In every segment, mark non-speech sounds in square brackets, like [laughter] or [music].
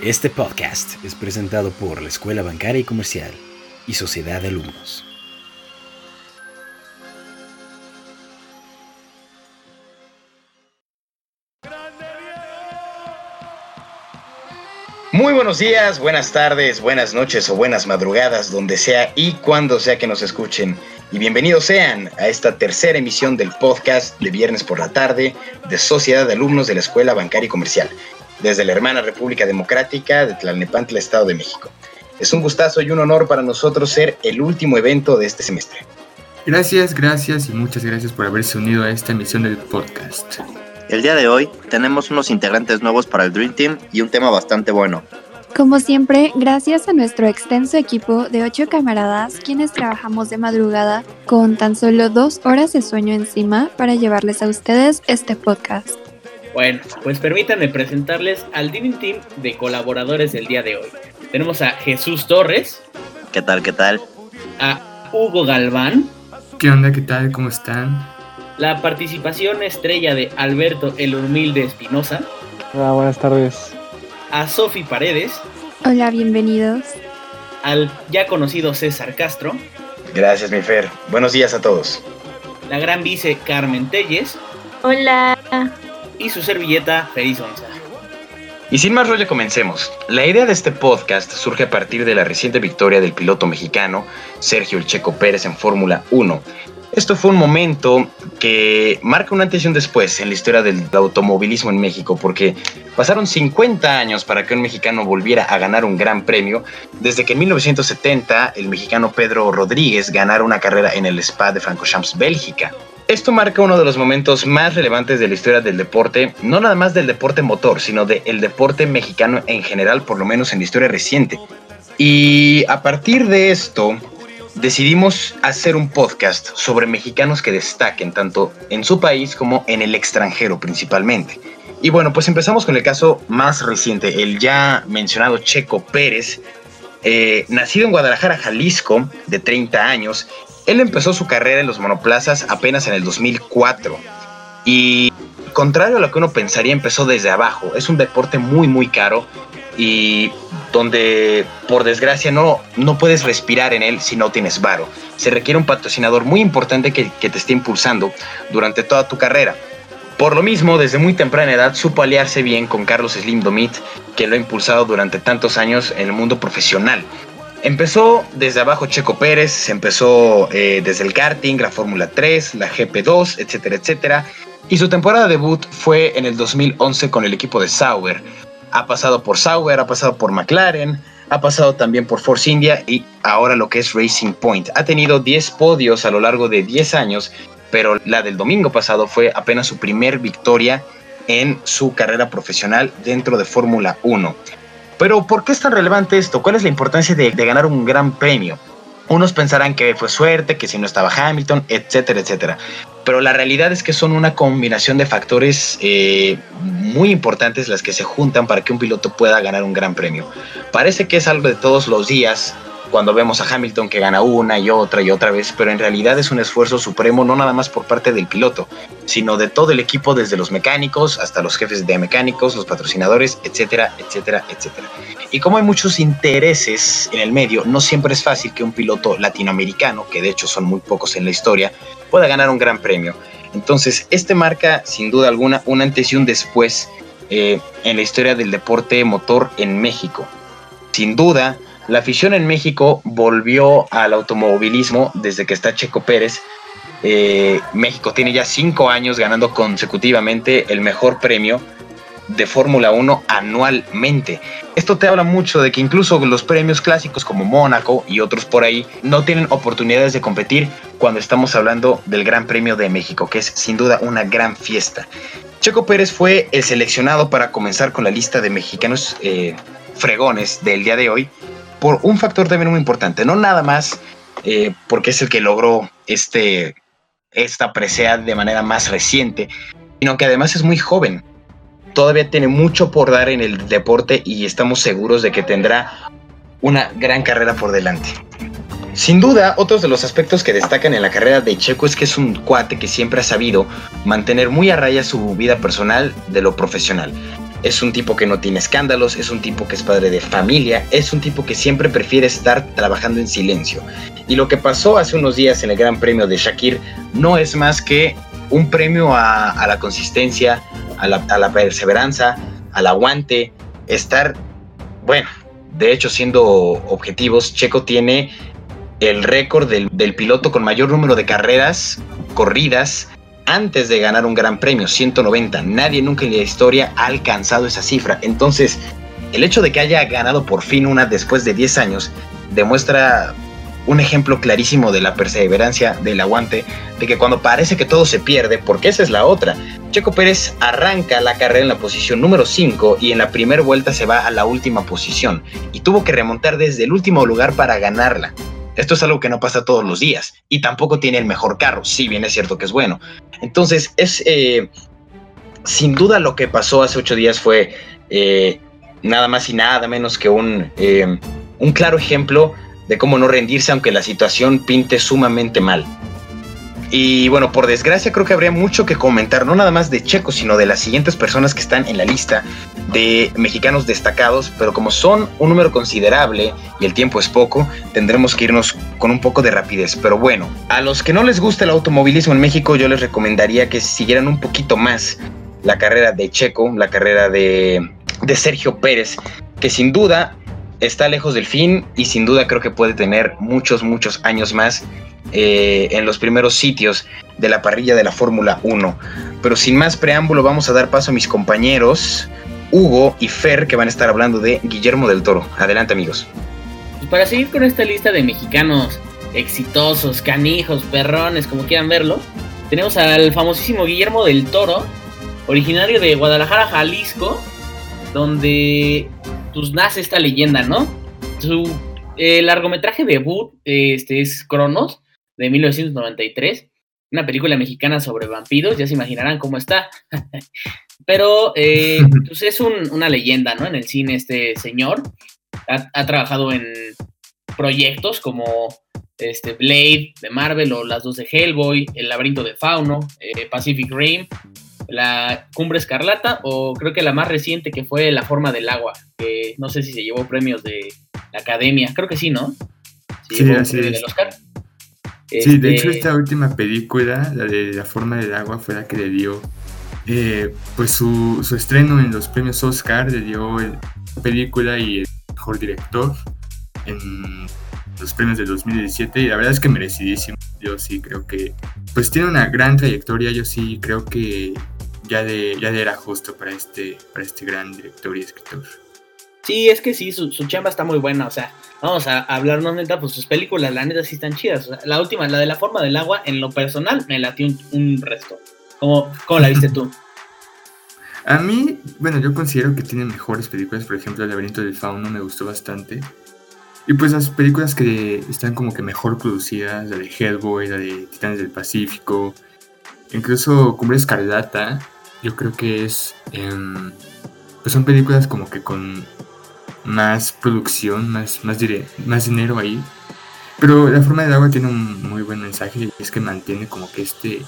Este podcast es presentado por la Escuela Bancaria y Comercial y Sociedad de Alumnos. Muy buenos días, buenas tardes, buenas noches o buenas madrugadas, donde sea y cuando sea que nos escuchen. Y bienvenidos sean a esta tercera emisión del podcast de viernes por la tarde de Sociedad de Alumnos de la Escuela Bancaria y Comercial, desde la hermana República Democrática de Tlalnepantla, Estado de México. Es un gustazo y un honor para nosotros ser el último evento de este semestre. Gracias, gracias y muchas gracias por haberse unido a esta emisión del podcast. El día de hoy tenemos unos integrantes nuevos para el Dream Team y un tema bastante bueno. Como siempre, gracias a nuestro extenso equipo de ocho camaradas, quienes trabajamos de madrugada con tan solo dos horas de sueño encima para llevarles a ustedes este podcast. Bueno, pues permítanme presentarles al Dream Team de colaboradores del día de hoy. Tenemos a Jesús Torres. ¿Qué tal, qué tal? A Hugo Galván. ¿Qué onda, qué tal, cómo están? La participación estrella de Alberto el Humilde Espinosa. Hola, buenas tardes. A Sofi Paredes. Hola, bienvenidos. Al ya conocido César Castro. Gracias, mi Fer. Buenos días a todos. La gran vice Carmen Telles. Hola. Y su servilleta Feliz Onza. Y sin más rollo, comencemos. La idea de este podcast surge a partir de la reciente victoria del piloto mexicano Sergio El Checo Pérez en Fórmula 1, esto fue un momento que marca un antes después en la historia del automovilismo en México, porque pasaron 50 años para que un mexicano volviera a ganar un gran premio, desde que en 1970 el mexicano Pedro Rodríguez ganara una carrera en el Spa de Francochamps, Bélgica. Esto marca uno de los momentos más relevantes de la historia del deporte, no nada más del deporte motor, sino del deporte mexicano en general, por lo menos en la historia reciente. Y a partir de esto, decidimos hacer un podcast sobre mexicanos que destaquen tanto en su país como en el extranjero principalmente. Y bueno, pues empezamos con el caso más reciente, el ya mencionado Checo Pérez, eh, nacido en Guadalajara, Jalisco, de 30 años. Él empezó su carrera en los monoplazas apenas en el 2004 y contrario a lo que uno pensaría, empezó desde abajo. Es un deporte muy, muy caro y donde por desgracia no, no puedes respirar en él si no tienes varo. Se requiere un patrocinador muy importante que, te esté impulsando durante toda tu carrera. Por lo mismo, desde muy temprana edad supo aliarse bien con Carlos Slim Domit, que lo ha impulsado durante tantos años en el mundo profesional. Empezó desde abajo Checo Pérez, se empezó eh, desde el karting, la Fórmula 3, la GP2, etcétera, etcétera. Y su temporada debut fue en el 2011 con el equipo de Sauber, ha pasado por Sauber, ha pasado por McLaren, ha pasado también por Force India y ahora lo que es Racing Point. Ha tenido 10 podios a lo largo de 10 años, pero la del domingo pasado fue apenas su primer victoria en su carrera profesional dentro de Fórmula 1. Pero ¿por qué es tan relevante esto? ¿Cuál es la importancia de, ganar un gran premio? Unos pensarán que fue suerte, que si no estaba Hamilton, etcétera, etcétera pero la realidad es que son una combinación de factores eh, muy importantes las que se juntan para que un piloto pueda ganar un gran premio. Parece que es algo de todos los días cuando vemos a Hamilton que gana una y otra y otra vez, pero en realidad es un esfuerzo supremo no nada más por parte del piloto, sino de todo el equipo desde los mecánicos hasta los jefes de mecánicos, los patrocinadores, etcétera, etcétera, etcétera. Y como hay muchos intereses en el medio, no siempre es fácil que un piloto latinoamericano, que de hecho son muy pocos en la historia, pueda ganar un gran premio. Entonces, este marca sin duda alguna un antes y un después eh, en la historia del deporte motor en México. Sin duda, la afición en México volvió al automovilismo desde que está Checo Pérez. Eh, México tiene ya cinco años ganando consecutivamente el mejor premio de Fórmula 1 anualmente. Esto te habla mucho de que incluso los premios clásicos como Mónaco y otros por ahí no tienen oportunidades de competir cuando estamos hablando del Gran Premio de México, que es sin duda una gran fiesta. Checo Pérez fue el seleccionado para comenzar con la lista de mexicanos eh, fregones del día de hoy por un factor también muy importante, no nada más eh, porque es el que logró este, esta presea de manera más reciente, sino que además es muy joven todavía tiene mucho por dar en el deporte y estamos seguros de que tendrá una gran carrera por delante. Sin duda, otros de los aspectos que destacan en la carrera de Checo es que es un cuate que siempre ha sabido mantener muy a raya su vida personal de lo profesional. Es un tipo que no tiene escándalos, es un tipo que es padre de familia, es un tipo que siempre prefiere estar trabajando en silencio. Y lo que pasó hace unos días en el Gran Premio de Shakir no es más que un premio a, la consistencia, a la, a la perseverancia, al aguante, estar, bueno, de hecho siendo objetivos, Checo tiene el récord del, piloto con mayor número de carreras corridas antes de ganar un gran premio, 190. Nadie nunca en la historia ha alcanzado esa cifra. Entonces, el hecho de que haya ganado por fin una después de 10 años demuestra un ejemplo clarísimo de la perseverancia, del aguante, de que cuando parece que todo se pierde, porque esa es la otra, Checo Pérez arranca la carrera en la posición número 5 y en la primera vuelta se va a la última posición y tuvo que remontar desde el último lugar para ganarla. Esto es algo que no pasa todos los días y tampoco tiene el mejor carro, si bien es cierto que es bueno. Entonces, es eh, sin duda lo que pasó hace ocho días fue eh, nada más y nada menos que un, eh, un claro ejemplo de cómo no rendirse aunque la situación pinte sumamente mal. Y bueno, por desgracia creo que habría mucho que comentar, no nada más de Checo, sino de las siguientes personas que están en la lista de mexicanos destacados, pero como son un número considerable y el tiempo es poco, tendremos que irnos con un poco de rapidez. Pero bueno, a los que no les gusta el automovilismo en México, yo les recomendaría que siguieran un poquito más la carrera de Checo, la carrera de, de Sergio Pérez, que sin duda está lejos del fin y sin duda creo que puede tener muchos, muchos años más eh, en los primeros sitios de la parrilla de la Fórmula 1. Pero sin más preámbulo, vamos a dar paso a mis compañeros Hugo y Fer, que van a estar hablando de Guillermo del Toro. Adelante, amigos. Y para seguir con esta lista de mexicanos exitosos, canijos, perrones, como quieran verlo, tenemos al famosísimo Guillermo del Toro, originario de Guadalajara, Jalisco, donde pues nace esta leyenda, ¿no? Su largometraje debut este, es Cronos, de 1993, una película mexicana sobre vampiros, ya se imaginarán cómo está. [laughs] Pero eh, pues es una leyenda, ¿no? En el cine este señor ha, trabajado en proyectos como este Blade de Marvel o las dos de Hellboy, El laberinto de Fauno, eh, Pacific Rim, La Cumbre Escarlata o creo que la más reciente que fue La forma del agua, que no sé si se llevó premios de la Academia, creo que sí, ¿no? Sí, así es. Oscar. Sí, de hecho esta última película, la de La forma del agua, fue la que le dio eh, pues su, estreno en los premios Oscar, le dio el película y el mejor director en los premios de 2017 y la verdad es que merecidísimo. Yo sí creo que pues tiene una gran trayectoria, yo sí creo que ya, de, ya era justo para este, para este gran director y escritor. Sí, es que sí, su, su chamba está muy buena, o sea, vamos a hablarnos neta, pues sus películas, la neta sí están chidas. la última, la de la forma del agua, en lo personal, me latió un, resto. ¿Cómo, ¿Cómo, la viste tú? A mí, bueno, yo considero que tiene mejores películas, por ejemplo, El laberinto del fauno me gustó bastante. Y pues las películas que están como que mejor producidas, la de Hellboy, la de Titanes del Pacífico, incluso Cumbre Escarlata, yo creo que es... Em, pues son películas como que con más producción, más, más, más dinero ahí. Pero La forma del agua tiene un muy buen mensaje y es que mantiene como que este,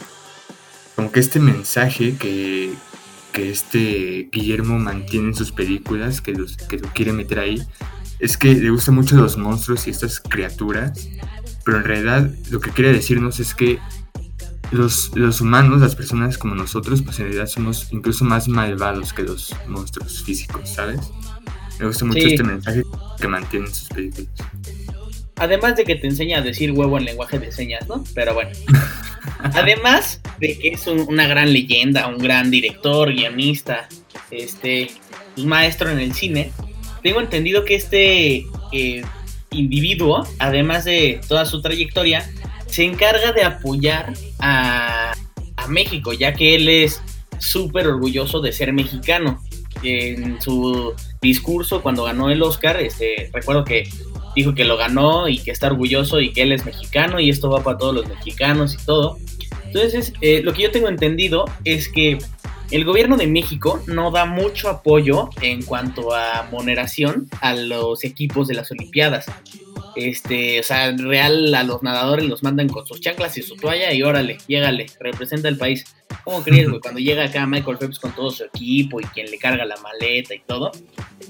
como que este mensaje que, que este Guillermo mantiene en sus películas, que, los, que lo quiere meter ahí, es que le gustan mucho los monstruos y estas criaturas, pero en realidad lo que quiere decirnos es que los, los humanos, las personas como nosotros, pues en realidad somos incluso más malvados que los monstruos físicos, ¿sabes? Me gusta mucho este mensaje que mantienen sus películas. Además de que te enseña a decir huevo en lenguaje de señas, ¿no? Pero bueno. [laughs] Además de que es una gran leyenda, un gran director, guionista, este, maestro en el cine, tengo entendido que este eh, individuo, además de toda su trayectoria, se encarga de apoyar a, a México, ya que él es súper orgulloso de ser mexicano. En su discurso cuando ganó el Oscar, este, recuerdo que dijo que lo ganó y que está orgulloso y que él es mexicano y esto va para todos los mexicanos y todo. Entonces, eh, lo que yo tengo entendido es que el gobierno de México no da mucho apoyo en cuanto a moneración a los equipos de las Olimpiadas. Este, o sea, real a los nadadores los mandan con sus chanclas y su toalla y órale, llégale, representa el país. ¿Cómo crees, güey? Cuando llega acá Michael Phelps con todo su equipo y quien le carga la maleta y todo.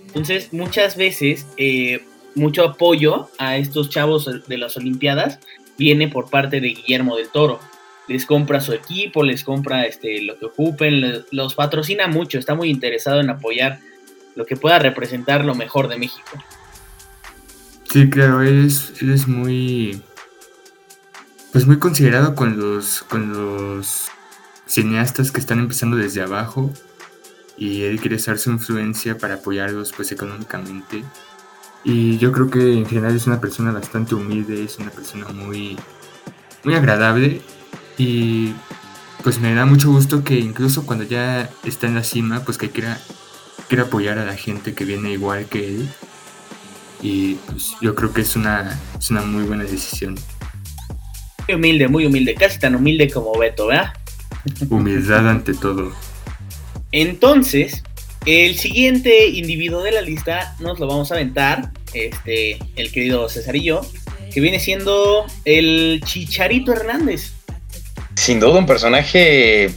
Entonces, muchas veces, eh, mucho apoyo a estos chavos de las Olimpiadas viene por parte de Guillermo del Toro. Les compra su equipo, les compra este, lo que ocupen, los patrocina mucho, está muy interesado en apoyar lo que pueda representar lo mejor de México. Sí, claro, es, es muy pues muy considerado con los con los cineastas que están empezando desde abajo y él quiere usar su influencia para apoyarlos pues económicamente. Y yo creo que en general es una persona bastante humilde es una persona muy muy agradable y pues me da mucho gusto que incluso cuando ya está en la cima pues que quiera quiera apoyar a la gente que viene igual que él y pues yo creo que es una es una muy buena decisión muy humilde muy humilde casi tan humilde como Beto ¿verdad? Humildad ante todo. Entonces, el siguiente individuo de la lista nos lo vamos a aventar, este, el querido Cesarillo, que viene siendo el Chicharito Hernández. Sin duda un personaje,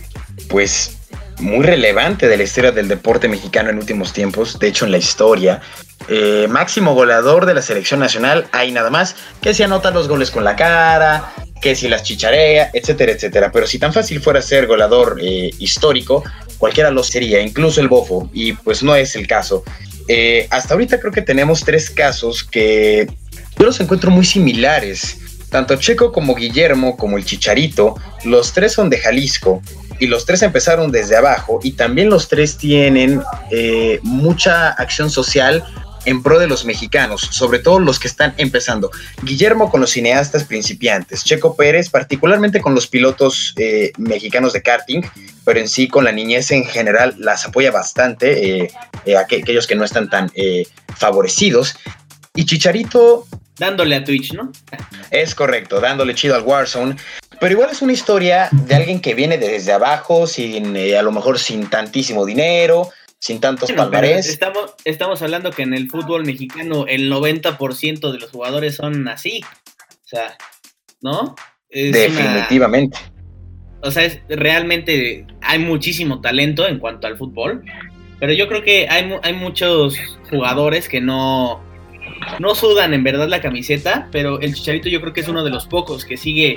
pues, muy relevante de la historia del deporte mexicano en últimos tiempos, de hecho en la historia. Eh, máximo goleador de la selección nacional, hay nada más, que se anota los goles con la cara, que si las chicharea, etcétera, etcétera. Pero si tan fácil fuera ser goleador eh, histórico, cualquiera lo sería, incluso el bofo, y pues no es el caso. Eh, hasta ahorita creo que tenemos tres casos que yo los encuentro muy similares. Tanto Checo como Guillermo, como el Chicharito, los tres son de Jalisco y los tres empezaron desde abajo y también los tres tienen eh, mucha acción social en pro de los mexicanos, sobre todo los que están empezando. Guillermo con los cineastas principiantes, Checo Pérez particularmente con los pilotos eh, mexicanos de karting, pero en sí con la niñez en general las apoya bastante, eh, eh, aquellos que no están tan favorecidos. Y Chicharito... Dándole a Twitch, ¿no? Es correcto, dándole chido al Warzone. Pero igual es una historia de alguien que viene desde abajo, sin a lo mejor sin tantísimo dinero, sin tantos palmarés. Estamos, estamos hablando que en el fútbol mexicano el 90% de los jugadores son así. O sea, ¿no? Definitivamente. o sea, es, realmente hay muchísimo talento en cuanto al fútbol. Pero yo creo que hay, hay muchos jugadores que no, no sudan en verdad la camiseta, pero el Chicharito yo creo que es uno de los pocos que sigue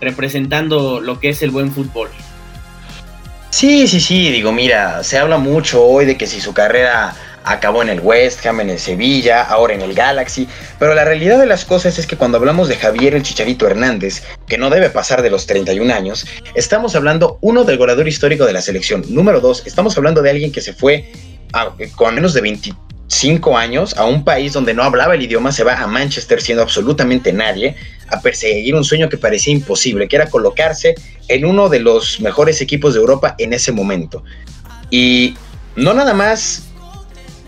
representando lo que es el buen fútbol. Sí, sí, sí, digo, mira, se habla mucho hoy de que si su carrera acabó en el West Ham, en el Sevilla, ahora en el Galaxy, pero la realidad de las cosas es que cuando hablamos de Javier el Chicharito Hernández, que no debe pasar de los 31 años, estamos hablando, uno, del goleador histórico de la selección, número dos, estamos hablando de alguien que se fue con menos de 25 años a un país donde no hablaba el idioma, se va a Manchester siendo absolutamente nadie, a perseguir un sueño que parecía imposible, que era colocarse en uno de los mejores equipos de Europa en ese momento. Y no nada más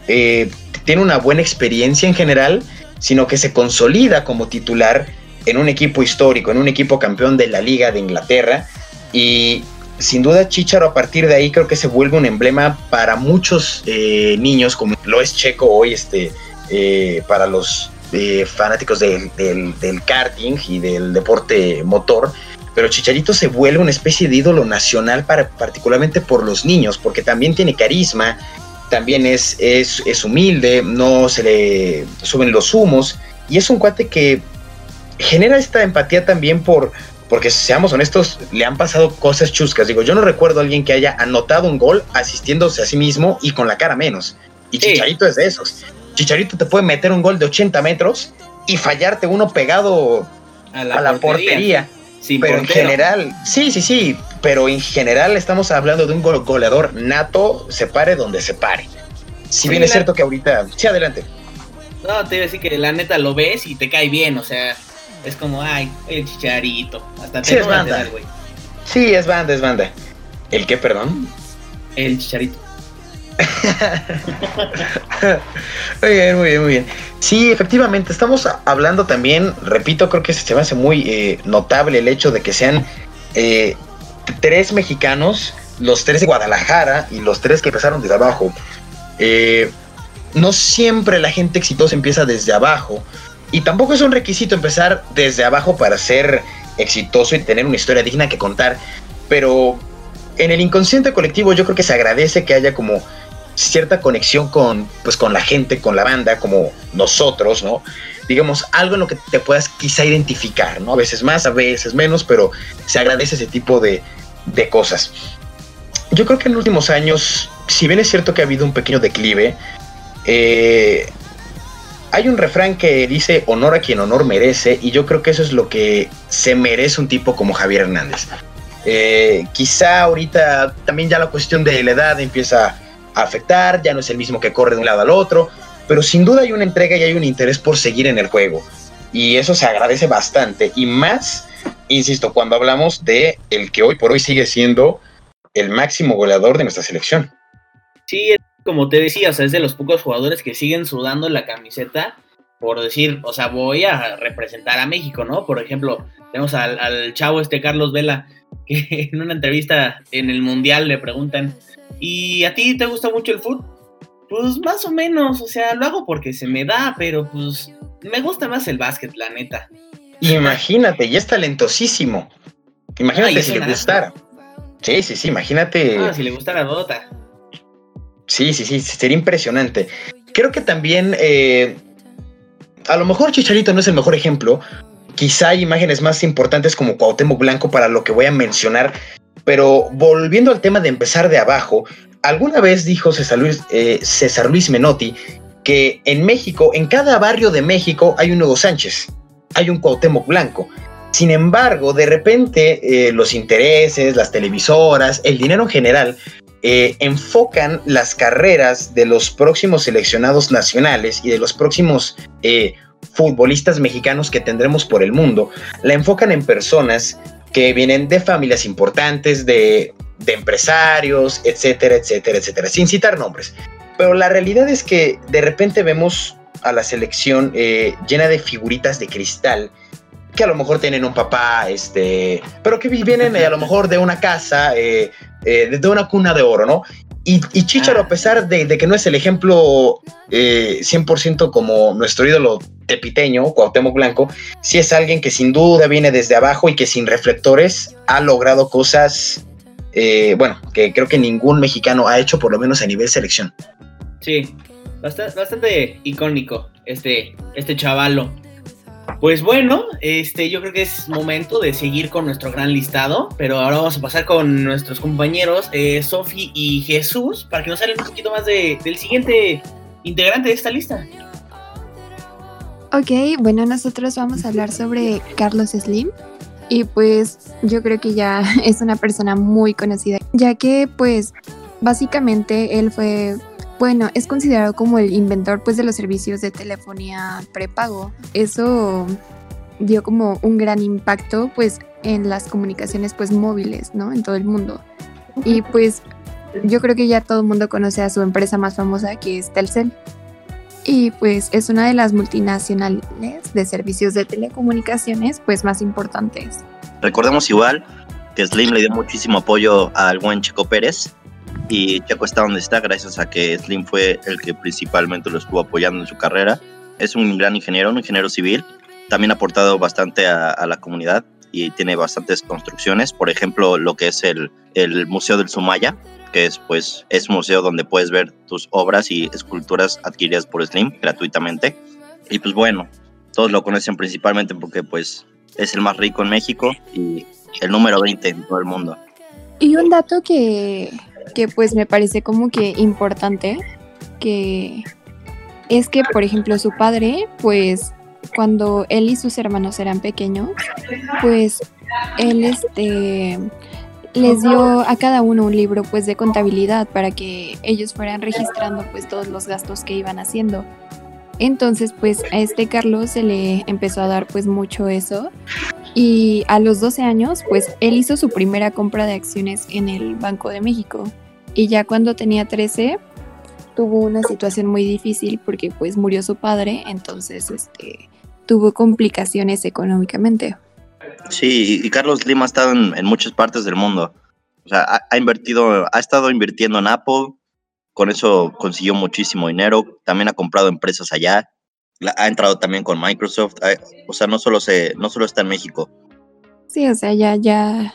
eh, tiene una buena experiencia en general, sino que se consolida como titular en un equipo histórico, en un equipo campeón de la Liga de Inglaterra. Y sin duda Chicharo a partir de ahí creo que se vuelve un emblema para muchos eh, niños, como lo es Checo hoy, este, eh, para los fanáticos del, del karting y del deporte motor pero Chicharito se vuelve una especie de ídolo nacional para, particularmente por los niños, porque también tiene carisma, también es, es, humilde, no se le suben los humos, y es un cuate que genera esta empatía también por, porque seamos honestos, le han pasado cosas chuscas. Digo, yo no recuerdo a alguien que haya anotado un gol asistiéndose a sí mismo y con la cara menos. Y Chicharito es de esos. Chicharito te puede meter un gol de 80 metros y fallarte uno pegado a la, portería pero en general, sí, sí, sí, pero en general estamos hablando de un goleador nato, se pare donde se pare. Si bien es cierto que ahorita, sí, adelante. No, te iba a decir que la neta lo ves y te cae bien, o sea, es como, ay, el chicharito. Hasta te sí, es banda. sí, es banda, es banda. ¿El qué, perdón? El chicharito. [laughs] muy bien, muy bien, muy bien. Sí, efectivamente, estamos hablando también, repito, creo que se me hace muy eh, notable el hecho de que sean eh, tres mexicanos, los tres de Guadalajara y los tres que empezaron desde abajo. Eh, no siempre la gente exitosa empieza desde abajo y tampoco es un requisito empezar desde abajo para ser exitoso y tener una historia digna que contar, pero en el inconsciente colectivo yo creo que se agradece que haya como cierta conexión con, pues, con la gente, con la banda, como nosotros, ¿no? Digamos, algo en lo que te puedas quizá identificar, ¿no? A veces más, a veces menos, pero se agradece ese tipo de, de cosas. Yo creo que en los últimos años, si bien es cierto que ha habido un pequeño declive, eh, hay un refrán que dice honor a quien honor merece y yo creo que eso es lo que se merece un tipo como Javier Hernández. Eh, quizá ahorita también ya la cuestión de la edad empieza afectar, ya no es el mismo que corre de un lado al otro, pero sin duda hay una entrega y hay un interés por seguir en el juego. Y eso se agradece bastante. Y más, insisto, cuando hablamos de el que hoy por hoy sigue siendo el máximo goleador de nuestra selección. Sí, como te decía, o sea, es de los pocos jugadores que siguen sudando la camiseta por decir, o sea, voy a representar a México, ¿no? Por ejemplo, tenemos al, al chavo este Carlos Vela, que [laughs] en una entrevista en el Mundial le preguntan, ¿y a ti te gusta mucho el fútbol? Pues más o menos, o sea, lo hago porque se me da, pero pues me gusta más el básquet, la neta. Imagínate, y es talentosísimo. Imagínate si le gustara. Sí, sí, sí, imagínate. Ah, si le gustara Dota. Sí, sí, sí, sería impresionante. Creo que también, eh, a lo mejor Chicharito no es el mejor ejemplo. Quizá hay imágenes más importantes como Cuauhtémoc Blanco para lo que voy a mencionar. Pero volviendo al tema de empezar de abajo, alguna vez dijo César Luis, eh, Menotti que en México, en cada barrio de México hay un Hugo Sánchez, hay un Cuauhtémoc Blanco. Sin embargo, de repente eh, los intereses, las televisoras, el dinero en general eh, enfocan las carreras de los próximos seleccionados nacionales y de los próximos eh, futbolistas mexicanos que tendremos por el mundo, la enfocan en personas que vienen de familias importantes, de, de empresarios, etcétera, etcétera, etcétera, sin citar nombres. Pero la realidad es que de repente vemos a la selección eh, llena de figuritas de cristal que a lo mejor tienen un papá, este, pero que vienen eh, a lo mejor de una casa, eh, de una cuna de oro, ¿no? Y, y Chicharo, a pesar de, de, que no es el ejemplo 100% como nuestro ídolo tepiteño, Cuauhtémoc Blanco, sí es alguien que sin duda viene desde abajo y que sin reflectores ha logrado cosas, bueno, que creo que ningún mexicano ha hecho, por lo menos a nivel selección. Sí, bastante, bastante icónico este, este chavalo. Pues bueno, este, yo creo que es momento de seguir con nuestro gran listado, pero ahora vamos a pasar con nuestros compañeros eh, Sofi y Jesús para que nos hablen un poquito más de, del siguiente integrante de esta lista. Ok, bueno, nosotros vamos a hablar sobre Carlos Slim y pues yo creo que ya [laughs] es una persona muy conocida, ya que pues básicamente él fue bueno, es considerado como el inventor pues de los servicios de telefonía prepago. Eso dio como un gran impacto pues en las comunicaciones pues móviles, ¿no? En todo el mundo. Y pues yo creo que ya todo el mundo conoce a su empresa más famosa que es Telcel. Y pues es una de las multinacionales de servicios de telecomunicaciones pues más importantes. Recordemos igual que Slim le dio muchísimo apoyo al buen Chico Pérez y Checo está donde está gracias a que Slim fue el que principalmente lo estuvo apoyando en su carrera. Es un gran ingeniero, un ingeniero civil, también ha aportado bastante a, a la comunidad y tiene bastantes construcciones, por ejemplo, lo que es el, el Museo del Sumaya, que es, pues, es un museo donde puedes ver tus obras y esculturas adquiridas por Slim gratuitamente. Y pues bueno, todos lo conocen principalmente porque pues es el más rico en México y el número 20 en todo el mundo. Y un dato que, que pues me parece como que importante, que es que, por ejemplo, su padre, pues cuando él y sus hermanos eran pequeños, pues él este les dio a cada uno un libro pues de contabilidad para que ellos fueran registrando pues todos los gastos que iban haciendo. Entonces pues a este Carlos se le empezó a dar pues mucho eso y a los 12 años pues él hizo su primera compra de acciones en el Banco de México. Y ya cuando tenía 13 tuvo una situación muy difícil porque pues murió su padre, entonces este tuvo complicaciones económicamente. Sí, y Carlos Lima ha estado en, muchas partes del mundo. O sea, ha, invertido, ha estado invirtiendo en Apple, con eso consiguió muchísimo dinero, también ha comprado empresas allá, ha entrado también con Microsoft, o sea, no solo se, no solo está en México. Sí, o sea, ya, ya,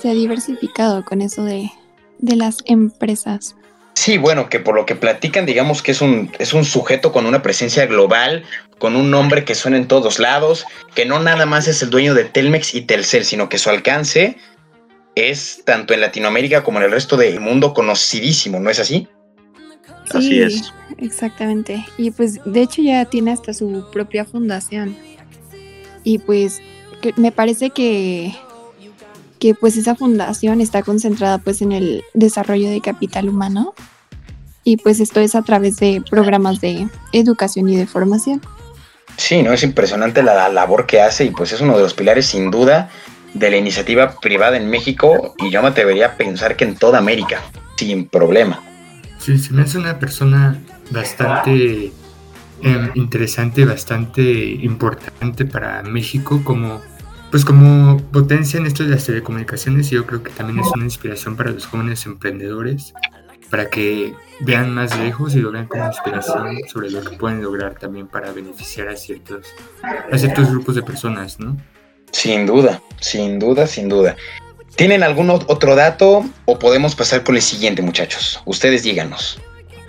se ha diversificado con eso de, de las empresas. Sí, bueno, que por lo que platican, digamos que es un, es un sujeto con una presencia global, con un nombre que suena en todos lados, que no nada más es el dueño de Telmex y Telcel, sino que su alcance es tanto en Latinoamérica como en el resto del mundo conocidísimo, ¿no es así? Así Sí, es. Exactamente. Y pues de hecho ya tiene hasta su propia fundación. Y pues que- me parece que, que pues esa fundación está concentrada pues en el desarrollo de capital humano. Y pues esto es a través de programas de educación y de formación. Sí, no es impresionante la, la labor que hace y pues es uno de los pilares sin duda de la iniciativa privada en México y yo me atrevería a pensar que en toda América, sin problema. Sí, se me hace una persona bastante em, interesante, bastante importante para México como pues como potencia en esto de las telecomunicaciones y yo creo que también es una inspiración para los jóvenes emprendedores para que vean más lejos y lo vean como inspiración sobre lo que pueden lograr también para beneficiar a ciertos a ciertos grupos de personas, ¿no? Sin duda, sin duda, sin duda. ¿Tienen algún ot- otro dato o podemos pasar con el siguiente, muchachos? Ustedes díganos.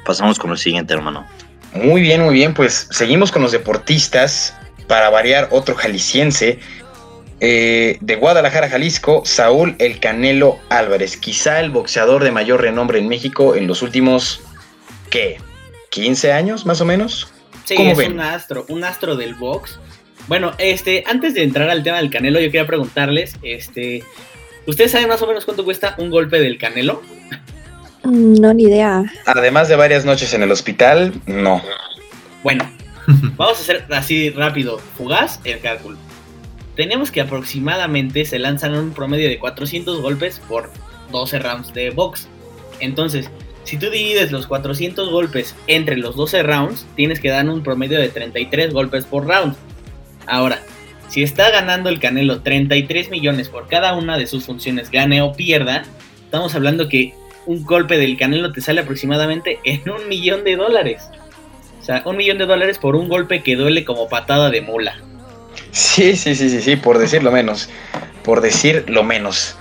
Pasamos con el siguiente, hermano. Muy bien, muy bien, pues seguimos con los deportistas. Para variar, otro jalisciense eh, de Guadalajara, Jalisco, Saúl El Canelo Álvarez, quizá el boxeador de mayor renombre en México en los últimos, ¿qué? ¿15 años más o menos? Sí, ¿Cómo es ven? un astro, un astro del box. Bueno, este, antes de entrar al tema del Canelo, yo quería preguntarles, este, ¿ustedes saben más o menos cuánto cuesta un golpe del Canelo? Mm, No, ni idea. Además de varias noches en el hospital, no. Bueno, [laughs] vamos a hacer así rápido, fugaz el cálculo. Tenemos que aproximadamente se lanzan un promedio de 400 golpes por 12 rounds de box. Entonces, si tú divides los 400 golpes entre los 12 rounds, tienes que dar un promedio de 33 golpes por round. Ahora, si está ganando el Canelo 33 millones por cada una de sus funciones, gane o pierda, estamos hablando que un golpe del Canelo te sale aproximadamente en un millón de dólares. O sea, un millón de dólares por un golpe que duele como patada de mula. Sí, sí, sí, sí, sí, por decir lo menos. Por decir lo menos.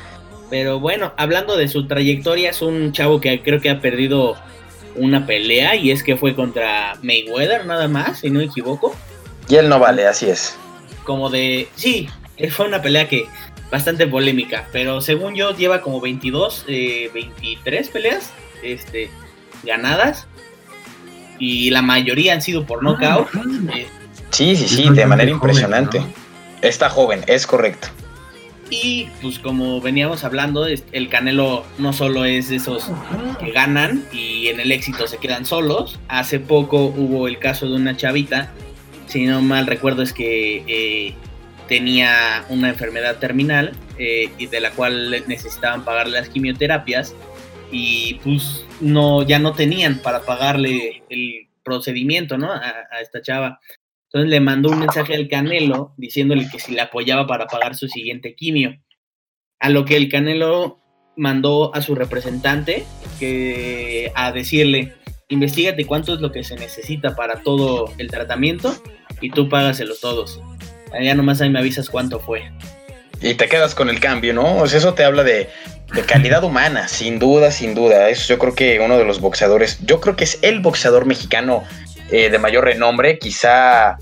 Pero bueno, hablando de su trayectoria, es un chavo que creo que ha perdido una pelea y es que fue contra Mayweather nada más, si no me equivoco. Y él no vale, así es. Como de... Sí, fue una pelea que bastante polémica, pero según yo lleva como 22, eh, 23 peleas este, ganadas y la mayoría han sido por knockout. Eh, Sí, sí, sí, de manera joven, impresionante. ¿no? Está joven, es correcto. Y pues como veníamos hablando, el Canelo no solo es de esos que ganan y en el éxito se quedan solos. Hace poco hubo el caso de una chavita, si no mal recuerdo es que eh, tenía una enfermedad terminal eh, y de la cual necesitaban pagar las quimioterapias y pues no ya no tenían para pagarle el procedimiento, ¿no? A, a esta chava. Entonces le mandó un mensaje al Canelo diciéndole que si le apoyaba para pagar su siguiente quimio. A lo que el Canelo mandó a su representante que a decirle, investigate cuánto es lo que se necesita para todo el tratamiento y tú págaselos todos. Ya nomás ahí me avisas cuánto fue. Y te quedas con el cambio, ¿no? O sea, eso te habla de, de calidad humana, sin duda, sin duda. Eso yo creo que uno de los boxeadores, yo creo que es el boxeador mexicano eh, de mayor renombre, quizá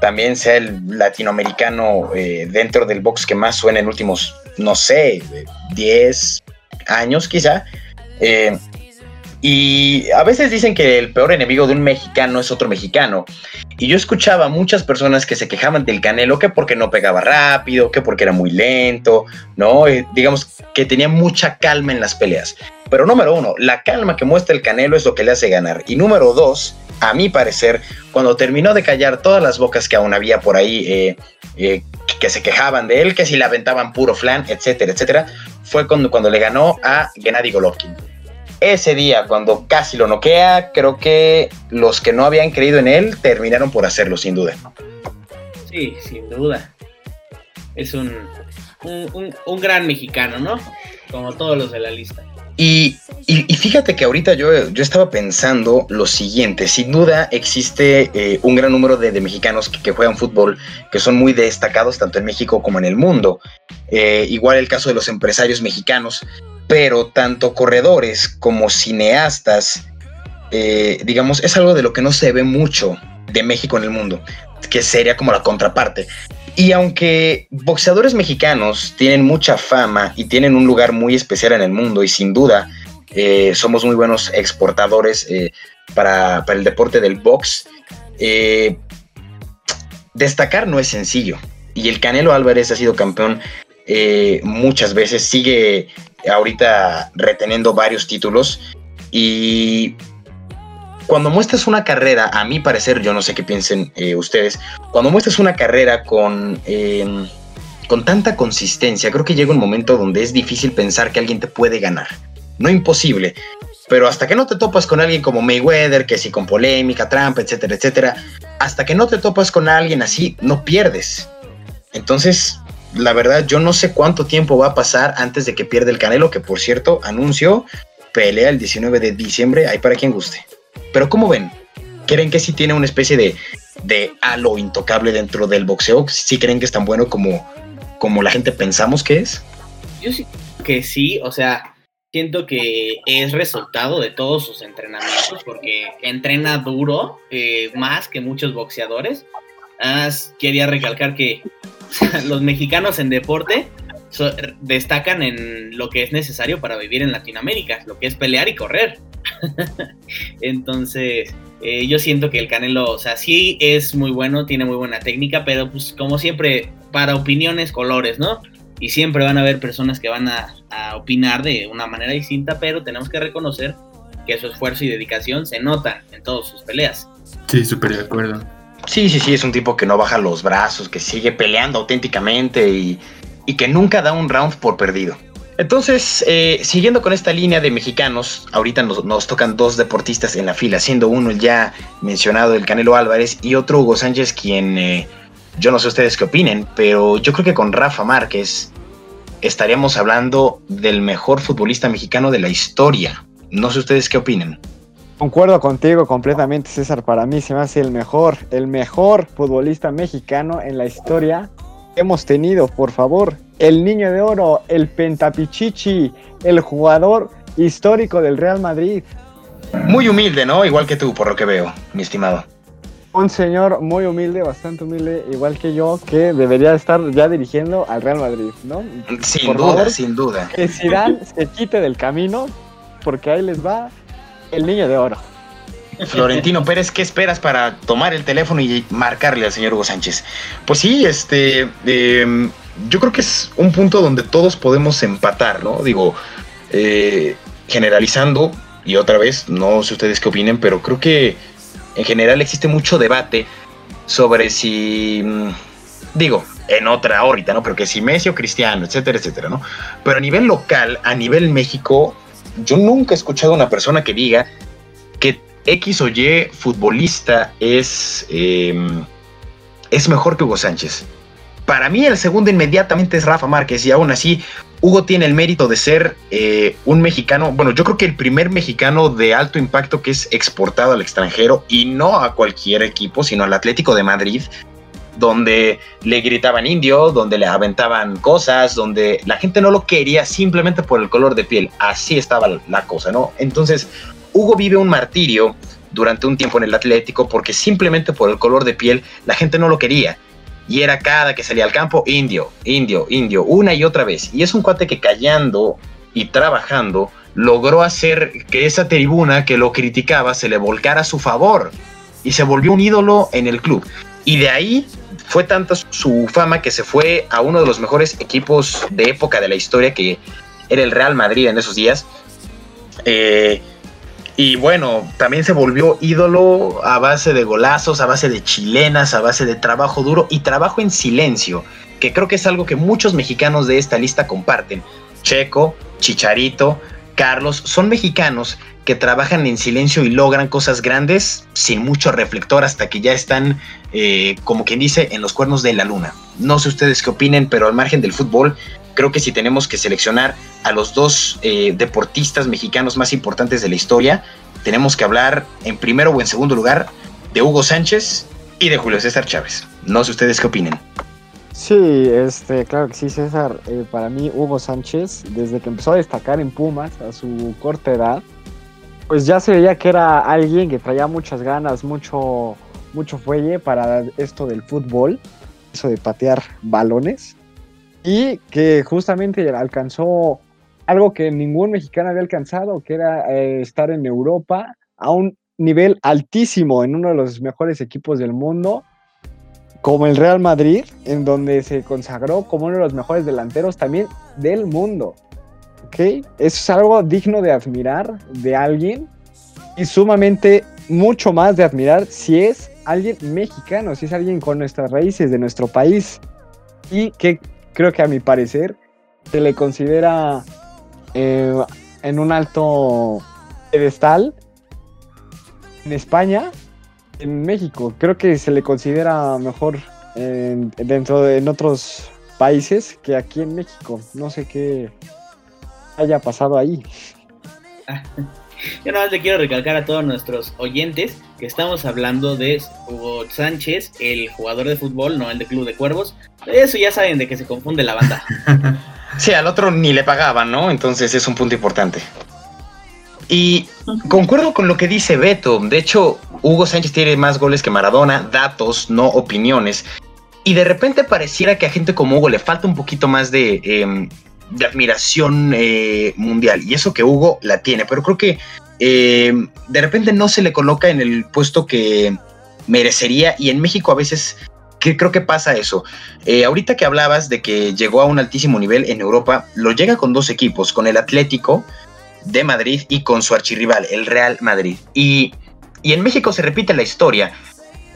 también sea el latinoamericano eh, dentro del box que más suena en últimos, no sé, eh, 10 años quizá. Eh, y a veces dicen que el peor enemigo de un mexicano es otro mexicano. Y yo escuchaba muchas personas que se quejaban del Canelo, que porque no pegaba rápido, que porque era muy lento, ¿no? Eh, digamos que tenía mucha calma en las peleas. Pero número uno, la calma que muestra el Canelo es lo que le hace ganar. Y número dos, a mi parecer, cuando terminó de callar todas las bocas que aún había por ahí, eh, eh, que se quejaban de él, que si le aventaban puro flan, etcétera, etcétera, fue cuando, cuando le ganó a Gennady Golovkin. Ese día, cuando casi lo noquea, creo que los que no habían creído en él terminaron por hacerlo, sin duda. Sí, sin duda. Es un, un, gran mexicano, ¿no? Como todos los de la lista. Y, fíjate que ahorita yo, yo estaba pensando lo siguiente, sin duda existe eh, un gran número de, mexicanos que, juegan fútbol que son muy destacados tanto en México como en el mundo. Eh, igual el caso de los empresarios mexicanos, pero tanto corredores como cineastas, eh, digamos, es algo de lo que no se ve mucho de México en el mundo, que sería como la contraparte. Y aunque boxeadores mexicanos tienen mucha fama y tienen un lugar muy especial en el mundo y sin duda eh, somos muy buenos exportadores eh, para, el deporte del box, destacar no es sencillo. Y el Canelo Álvarez ha sido campeón muchas veces, sigue ahorita reteniendo varios títulos y cuando muestras una carrera, a mi parecer, yo no sé qué piensen eh, ustedes, cuando muestras una carrera con, em, con tanta consistencia, creo que llega un momento donde es difícil pensar que alguien te puede ganar. No imposible, pero hasta que no te topas con alguien como Mayweather, que sí con polémica, trampa, etcétera, etcétera, hasta que no te topas con alguien así, no pierdes. Entonces, la verdad, yo no sé cuánto tiempo va a pasar antes de que pierda el Canelo, que por cierto, anunció pelea el 19 de diciembre, ahí para quien guste. Pero ¿cómo ven? ¿Creen que sí tiene una especie de, de halo intocable dentro del boxeo? ¿Sí creen que es tan bueno como, como la gente pensamos que es? Yo sí que sí, o sea, siento que es resultado de todos sus entrenamientos porque entrena duro, eh, más que muchos boxeadores. Quería recalcar que [laughs] los mexicanos en deporte destacan en lo que es necesario para vivir en Latinoamérica, lo que es pelear y correr. [laughs] Entonces, eh, yo siento que el Canelo, o sea, sí es muy bueno, tiene muy buena técnica, pero pues como siempre, para opiniones, colores, ¿no? Y siempre van a haber personas que van a, opinar de una manera distinta, pero tenemos que reconocer que su esfuerzo y dedicación se notan en todas sus peleas. Sí, súper de acuerdo. Sí, sí, sí, es un tipo que no baja los brazos, que sigue peleando auténticamente y, y que nunca da un round por perdido. Entonces, eh, siguiendo con esta línea de mexicanos, ahorita nos, tocan dos deportistas en la fila, siendo uno ya mencionado el Canelo Álvarez y otro Hugo Sánchez, quien eh, yo no sé ustedes qué opinen, pero yo creo que con Rafa Márquez estaríamos hablando del mejor futbolista mexicano de la historia. No sé ustedes qué opinen. Concuerdo contigo completamente, César. Para mí se me hace el mejor, el mejor futbolista mexicano en la historia hemos tenido, por favor. El niño de oro, el pentapichichi, el jugador histórico del Real Madrid. Muy humilde, ¿no? Igual que tú, por lo que veo, mi estimado. Un señor muy humilde, bastante humilde, igual que yo, que debería estar ya dirigiendo al Real Madrid, ¿no? Sin duda, sin duda. Que Zidane se quite del camino, porque ahí les va el niño de oro. Florentino Pérez, ¿qué esperas para tomar el teléfono y marcarle al señor Hugo Sánchez? Pues sí, este, em, yo creo que es un punto donde todos podemos empatar, ¿no? Digo, eh, generalizando, y otra vez, no sé ustedes qué opinen, pero creo que en general existe mucho debate sobre si, mm, digo, en otra órbita, ¿no? Pero que si Messi o Cristiano, etcétera, etcétera, ¿no? Pero a nivel local, a nivel México, yo nunca he escuchado a una persona que diga que X o Y futbolista es, em, es mejor que Hugo Sánchez. Para mí el segundo inmediatamente es Rafa Márquez y aún así Hugo tiene el mérito de ser eh, un mexicano, bueno, yo creo que el primer mexicano de alto impacto que es exportado al extranjero y no a cualquier equipo, sino al Atlético de Madrid, donde le gritaban indio, donde le aventaban cosas, donde la gente no lo quería simplemente por el color de piel. Así estaba la cosa, ¿no? Entonces, Hugo vive un martirio durante un tiempo en el Atlético porque simplemente por el color de piel la gente no lo quería. Y era cada que salía al campo, indio, indio, indio, una y otra vez. Y es un cuate que callando y trabajando logró hacer que esa tribuna que lo criticaba se le volcara a su favor y se volvió un ídolo en el club. Y de ahí fue tanta su fama que se fue a uno de los mejores equipos de época de la historia que era el Real Madrid en esos días. Eh, y bueno, también se volvió ídolo a base de golazos, a base de chilenas, a base de trabajo duro y trabajo en silencio, que creo que es algo que muchos mexicanos de esta lista comparten. Checo, Chicharito, Carlos, son mexicanos que trabajan en silencio y logran cosas grandes sin mucho reflector hasta que ya están, eh, como quien dice, en los cuernos de la luna. No sé ustedes qué opinen, pero al margen del fútbol, creo que si tenemos que seleccionar a los dos eh, deportistas mexicanos más importantes de la historia, tenemos que hablar en primero o en segundo lugar de Hugo Sánchez y de Julio César Chávez. No sé ustedes qué opinen. Sí, este, claro que sí, César. Eh, para mí, Hugo Sánchez, desde que empezó a destacar en Pumas a su corta edad, pues ya se veía que era alguien que traía muchas ganas, mucho, mucho fuelle para esto del fútbol, eso de patear balones, y que justamente alcanzó algo que ningún mexicano había alcanzado, que era eh, estar en Europa a un nivel altísimo en uno de los mejores equipos del mundo, como el Real Madrid, en donde se consagró como uno de los mejores delanteros también del mundo. ¿Ok? Eso es algo digno de admirar de alguien y sumamente mucho más de admirar si es alguien mexicano, si es alguien con nuestras raíces de nuestro país y que creo que a mi parecer se le considera eh, en un alto pedestal en España, en México. Creo que se le considera mejor dentro de en otros países que aquí en México. No sé qué haya pasado ahí. Yo nada más le quiero recalcar a todos nuestros oyentes que estamos hablando de Hugo Sánchez, el jugador de fútbol, no el de Club de Cuervos. Eso ya saben de que se confunde la banda. [laughs] sí, al otro ni le pagaban, ¿no? Entonces es un punto importante. Y concuerdo con lo que dice Beto. De hecho, Hugo Sánchez tiene más goles que Maradona, datos, no opiniones. Y de repente pareciera que a gente como Hugo le falta un poquito más de, em, admiración eh, mundial. Y eso que Hugo la tiene. Pero creo que em, de repente no se le coloca en el puesto que merecería. Y en México a veces creo que pasa eso. Eh, ahorita que hablabas de que llegó a un altísimo nivel en Europa, lo llega con dos equipos, con el Atlético de Madrid y con su archirrival, el Real Madrid. Y, en México se repite la historia.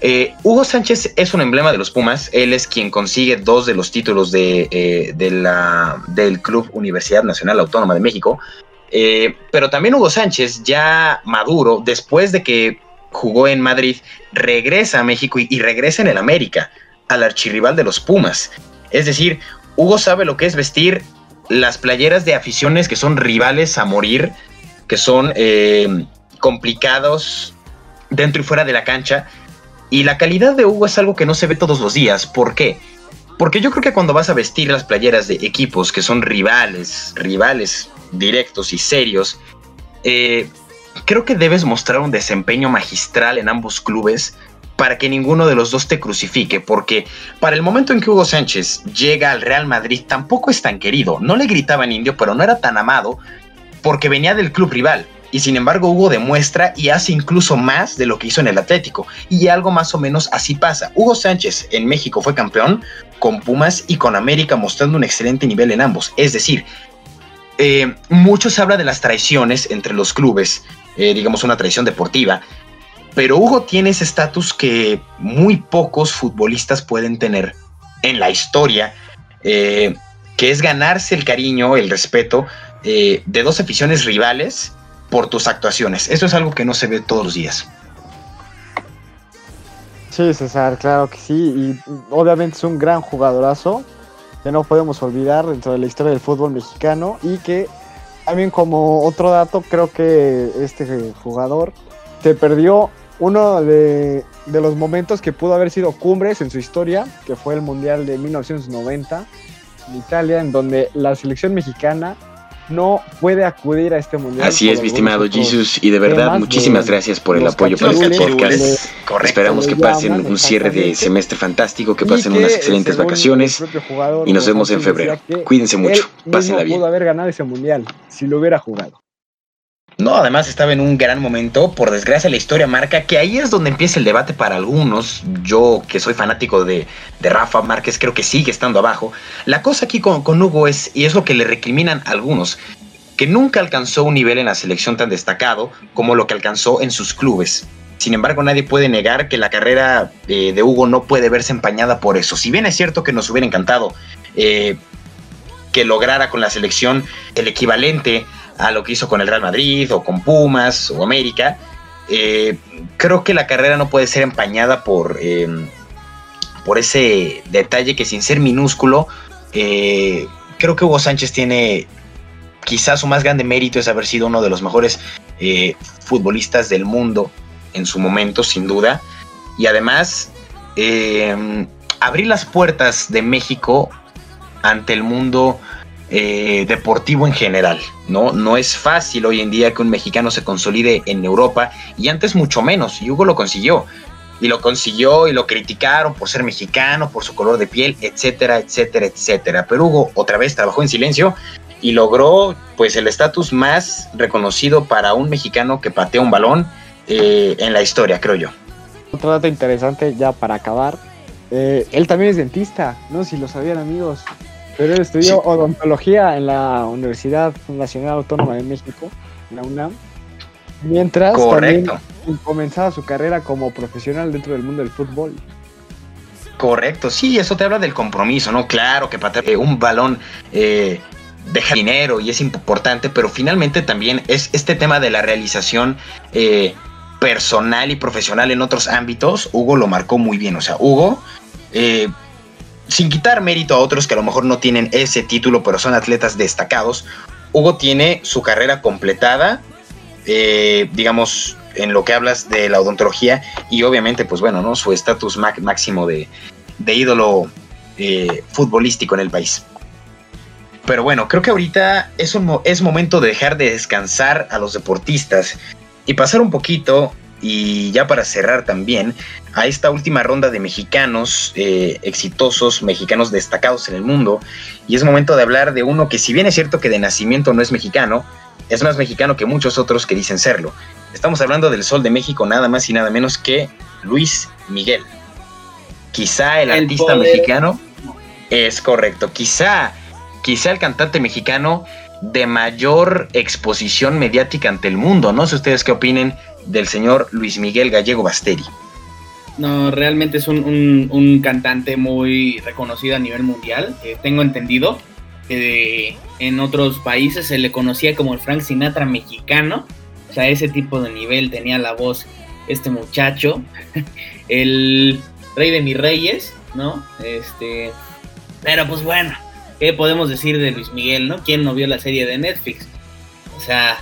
Eh, Hugo Sánchez es un emblema de los Pumas, él es quien consigue dos de los títulos de, eh, del Club Universidad Nacional Autónoma de México, eh, pero también Hugo Sánchez, ya maduro, después de que jugó en Madrid, regresa a México y, y regresa en el América, al archirrival de los Pumas. Es decir, Hugo sabe lo que es vestir las playeras de aficiones que son rivales a morir, que son complicados dentro y fuera de la cancha. Y la calidad de Hugo es algo que no se ve todos los días. ¿Por qué? Porque yo creo que cuando vas a vestir las playeras de equipos que son rivales, rivales directos y serios, eh, creo que debes mostrar un desempeño magistral en ambos clubes para que ninguno de los dos te crucifique, porque para el momento en que Hugo Sánchez llega al Real Madrid tampoco es tan querido, no le gritaban indio, pero no era tan amado porque venía del club rival. Y sin embargo Hugo demuestra y hace incluso más de lo que hizo en el Atlético. Y algo más o menos así pasa. Hugo Sánchez en México fue campeón con Pumas y con América mostrando un excelente nivel en ambos. Es decir, eh, mucho se habla de las traiciones entre los clubes, eh, digamos una traición deportiva, pero Hugo tiene ese estatus que muy pocos futbolistas pueden tener en la historia, eh, que es ganarse el cariño, el respeto eh, de dos aficiones rivales por tus actuaciones. Eso es algo que no se ve todos los días. Sí, César, claro que sí. Y obviamente es un gran jugadorazo que no podemos olvidar dentro de la historia del fútbol mexicano y que también como otro dato creo que este jugador se perdió uno de, los momentos que pudo haber sido cumbres en su historia, que fue el Mundial de 1990 en Italia, en donde la selección mexicana no puede acudir a este mundial. Así es, mi estimado Jesus, y de verdad muchísimas gracias por el apoyo para este podcast. Esperamos que pasen un cierre de semestre fantástico, que pasen unas excelentes vacaciones y nos vemos en febrero. Cuídense mucho, pásenla bien. pudo haber ganado ese mundial si lo hubiera jugado. No, además estaba en un gran momento. Por desgracia, la historia marca que ahí es donde empieza el debate para algunos. Yo, que soy fanático de, Rafa Márquez, creo que sigue estando abajo. La cosa aquí con, con, Hugo es, y es lo que le recriminan algunos, que nunca alcanzó un nivel en la selección tan destacado como lo que alcanzó en sus clubes. Sin embargo, nadie puede negar que la carrera eh, de Hugo no puede verse empañada por eso. Si bien es cierto que nos hubiera encantado eh, que lograra con la selección el equivalente a lo que hizo con el Real Madrid o con Pumas o América, eh, creo que la carrera no puede ser empañada por, eh, por ese detalle que sin ser minúsculo, eh, creo que Hugo Sánchez tiene quizás su más grande mérito es haber sido uno de los mejores futbolistas del mundo en su momento, sin duda. Y además, abrir las puertas de México ante el mundo eh, deportivo en general, ¿no? No es fácil hoy en día que un mexicano se consolide en Europa y antes mucho menos, y Hugo lo consiguió. Y lo consiguió y lo criticaron por ser mexicano, por su color de piel, etcétera, etcétera, etcétera. Pero Hugo otra vez trabajó en silencio y logró pues el estatus más reconocido para un mexicano que patea un balón eh, en la historia, creo yo. Otro dato interesante ya para acabar. Eh, él también es dentista, ¿no? Si lo sabían amigos. Pero él estudió odontología en la Universidad Nacional Autónoma de México, la UNAM, mientras también comenzaba su carrera como profesional dentro del mundo del fútbol. Correcto, sí, eso te habla del compromiso, ¿no? Claro que para eh, un balón eh, deja dinero y es importante, pero finalmente también es este tema de la realización eh, personal y profesional en otros ámbitos, Hugo lo marcó muy bien, o sea, Hugo eh, sin quitar mérito a otros que a lo mejor no tienen ese título, pero son atletas destacados, Hugo tiene su carrera completada, eh, digamos, en lo que hablas de la odontología y obviamente, pues bueno, ¿no? Su estatus máximo de, ídolo eh, futbolístico en el país. Pero bueno, creo que ahorita es, un, es momento de dejar de descansar a los deportistas y pasar un poquito y ya para cerrar también, a esta última ronda de mexicanos eh, exitosos, mexicanos destacados en el mundo. Y es momento de hablar de uno que si bien es cierto que de nacimiento no es mexicano, es más mexicano que muchos otros que dicen serlo. Estamos hablando del Sol de México, nada más y nada menos que Luis Miguel. Quizá el, artista mexicano es correcto. Quizá, quizá el cantante mexicano de mayor exposición mediática ante el mundo. No sé ustedes qué opinen del señor Luis Miguel Gallego Basteri. No, realmente es un, cantante muy reconocido a nivel mundial. Tengo entendido que en otros países se le conocía como el Frank Sinatra mexicano. O sea, ese tipo de nivel tenía la voz este muchacho. [laughs] el rey de mis reyes, ¿no? Este. Pero pues bueno, ¿qué podemos decir de Luis Miguel, no? ¿Quién no vio la serie de Netflix? O sea,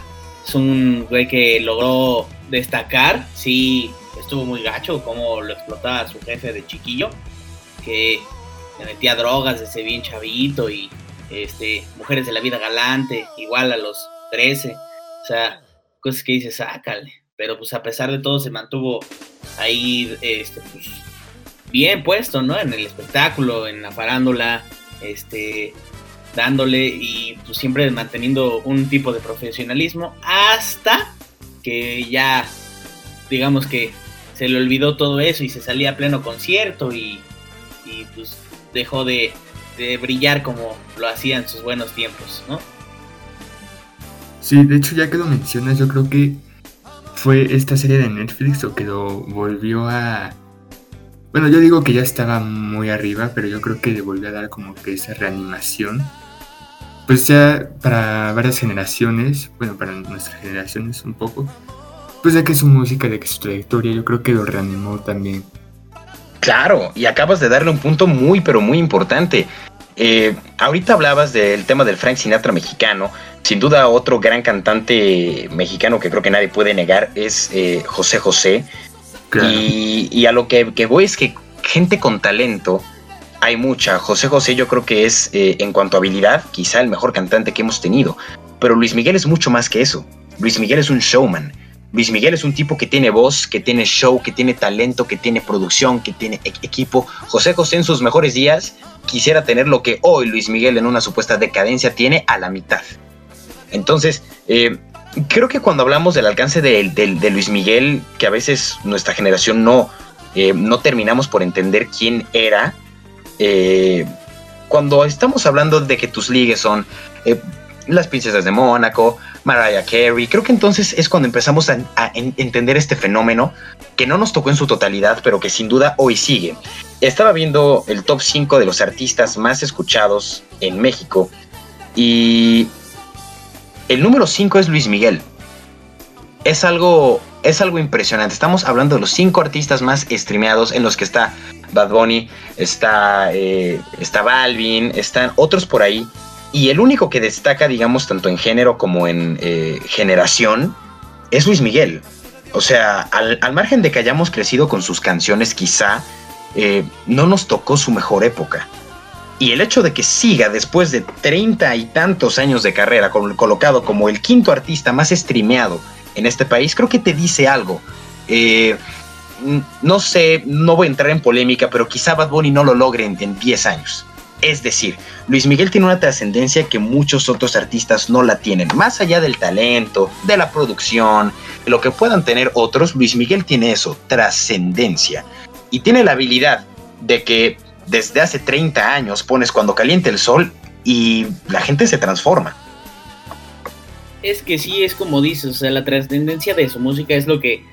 es un güey que logró destacar, sí, estuvo muy gacho como lo explotaba su jefe de chiquillo, que metía drogas desde bien chavito y este, mujeres de la vida galante, igual a los 13, o sea, cosas que dices, sácale, pero pues a pesar de todo se mantuvo ahí, este, pues, bien puesto, ¿no? En el espectáculo, en la farándula, este, dándole y pues siempre manteniendo un tipo de profesionalismo hasta que ya, digamos que se le olvidó todo eso y se salía a pleno concierto y, pues dejó de, brillar como lo hacía en sus buenos tiempos, ¿no? Sí, de hecho ya que lo mencionas, yo creo que fue esta serie de Netflix o que lo volvió a... Bueno, yo digo que ya estaba muy arriba, pero yo creo que le volvió a dar como que esa reanimación. Pues ya para varias generaciones, bueno, para nuestras generaciones un poco, pues de que su música, de que su trayectoria, yo creo que lo reanimó también. Claro, y acabas de darle un punto muy, pero muy importante. Eh, ahorita hablabas del tema del Frank Sinatra mexicano. Sin duda, otro gran cantante mexicano que creo que nadie puede negar es eh, José José. Y, a lo que, voy es que gente con talento hay mucha. José José yo creo que es, eh, en cuanto a habilidad, quizá el mejor cantante que hemos tenido. Pero Luis Miguel es mucho más que eso. Luis Miguel es un showman. Luis Miguel es un tipo que tiene voz, que tiene show, que tiene talento, que tiene producción, que tiene e-, equipo. José José en sus mejores días quisiera tener lo que hoy Luis Miguel en una supuesta decadencia tiene a la mitad. Entonces, eh, creo que cuando hablamos del alcance de, Luis Miguel, que a veces nuestra generación no, eh, no terminamos por entender quién era, eh, cuando estamos hablando de que tus ligues son las princesas de Mónaco, Mariah Carey. Creo que entonces es cuando empezamos a, entender este fenómeno que no nos tocó en su totalidad, pero que sin duda hoy sigue. Estaba viendo el top 5 de los artistas más escuchados en México y El número 5 es Luis Miguel. Es algo, es algo impresionante. Estamos hablando de los cinco artistas más streameados en los que está Bad Bunny, está, eh, está Balvin, están otros por ahí. Y el único que destaca, digamos, tanto en género como en eh, generación, es Luis Miguel. O sea, al, margen de que hayamos crecido con sus canciones, quizá eh, no nos tocó su mejor época. Y el hecho de que siga después de treinta y tantos años de carrera, colocado como el quinto artista más streameado en este país, creo que te dice algo. Eh, no sé, no voy a entrar en polémica, pero quizá Bad Bunny no lo logre en, en 10 años. Es decir, Luis Miguel tiene una trascendencia que muchos otros artistas no la tienen. Más allá del talento, de la producción, de lo que puedan tener otros, Luis Miguel tiene eso, trascendencia. Y tiene la habilidad de que desde hace 30 años pones cuando caliente el sol y la gente se transforma. Es que sí, es como dices, o sea, la trascendencia de su música es lo que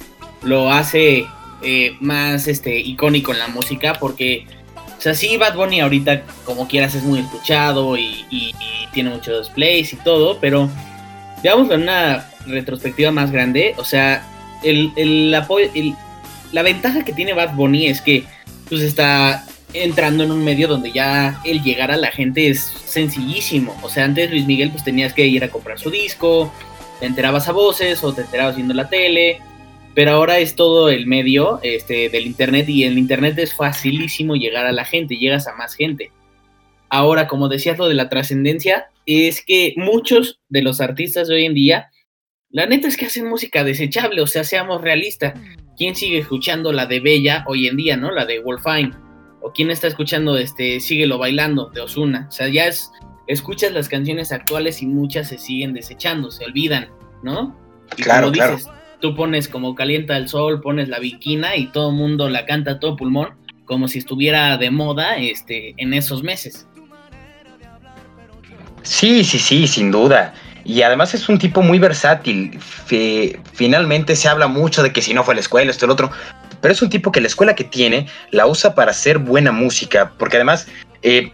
lo hace eh, más este, icónico en la música, porque o sea, sí, Bad Bunny ahorita, como quieras, es muy escuchado y, tiene muchos plays y todo, pero veamos en una retrospectiva más grande. O sea, el, el, la ventaja que tiene Bad Bunny es que pues está entrando en un medio donde ya el llegar a la gente es sencillísimo. O sea, antes Luis Miguel pues tenías que ir a comprar su disco, te enterabas a voces o te enterabas viendo la tele pero ahora es todo el medio este, del Internet y en el Internet es facilísimo llegar a la gente, llegas a más gente. Ahora, como decías lo de la trascendencia, es que muchos de los artistas de hoy en día, la neta es que hacen música desechable, o sea, seamos realistas. ¿Quién sigue escuchando la de Bella hoy en día, no? La de Wolfine. O quién está escuchando este Síguelo bailando de Osuna. O sea, ya es escuchas las canciones actuales y muchas se siguen desechando, se olvidan, ¿no? claro, claro tú pones como calienta el sol, pones la viquina y todo el mundo la canta a todo pulmón, como si estuviera de moda este, en esos meses. Sí, sí, sí, sin duda. Y además es un tipo muy versátil. finalmente se habla mucho de que si no fue a la escuela, esto, el otro. Pero es un tipo que la escuela que tiene la usa para hacer buena música. Porque además eh,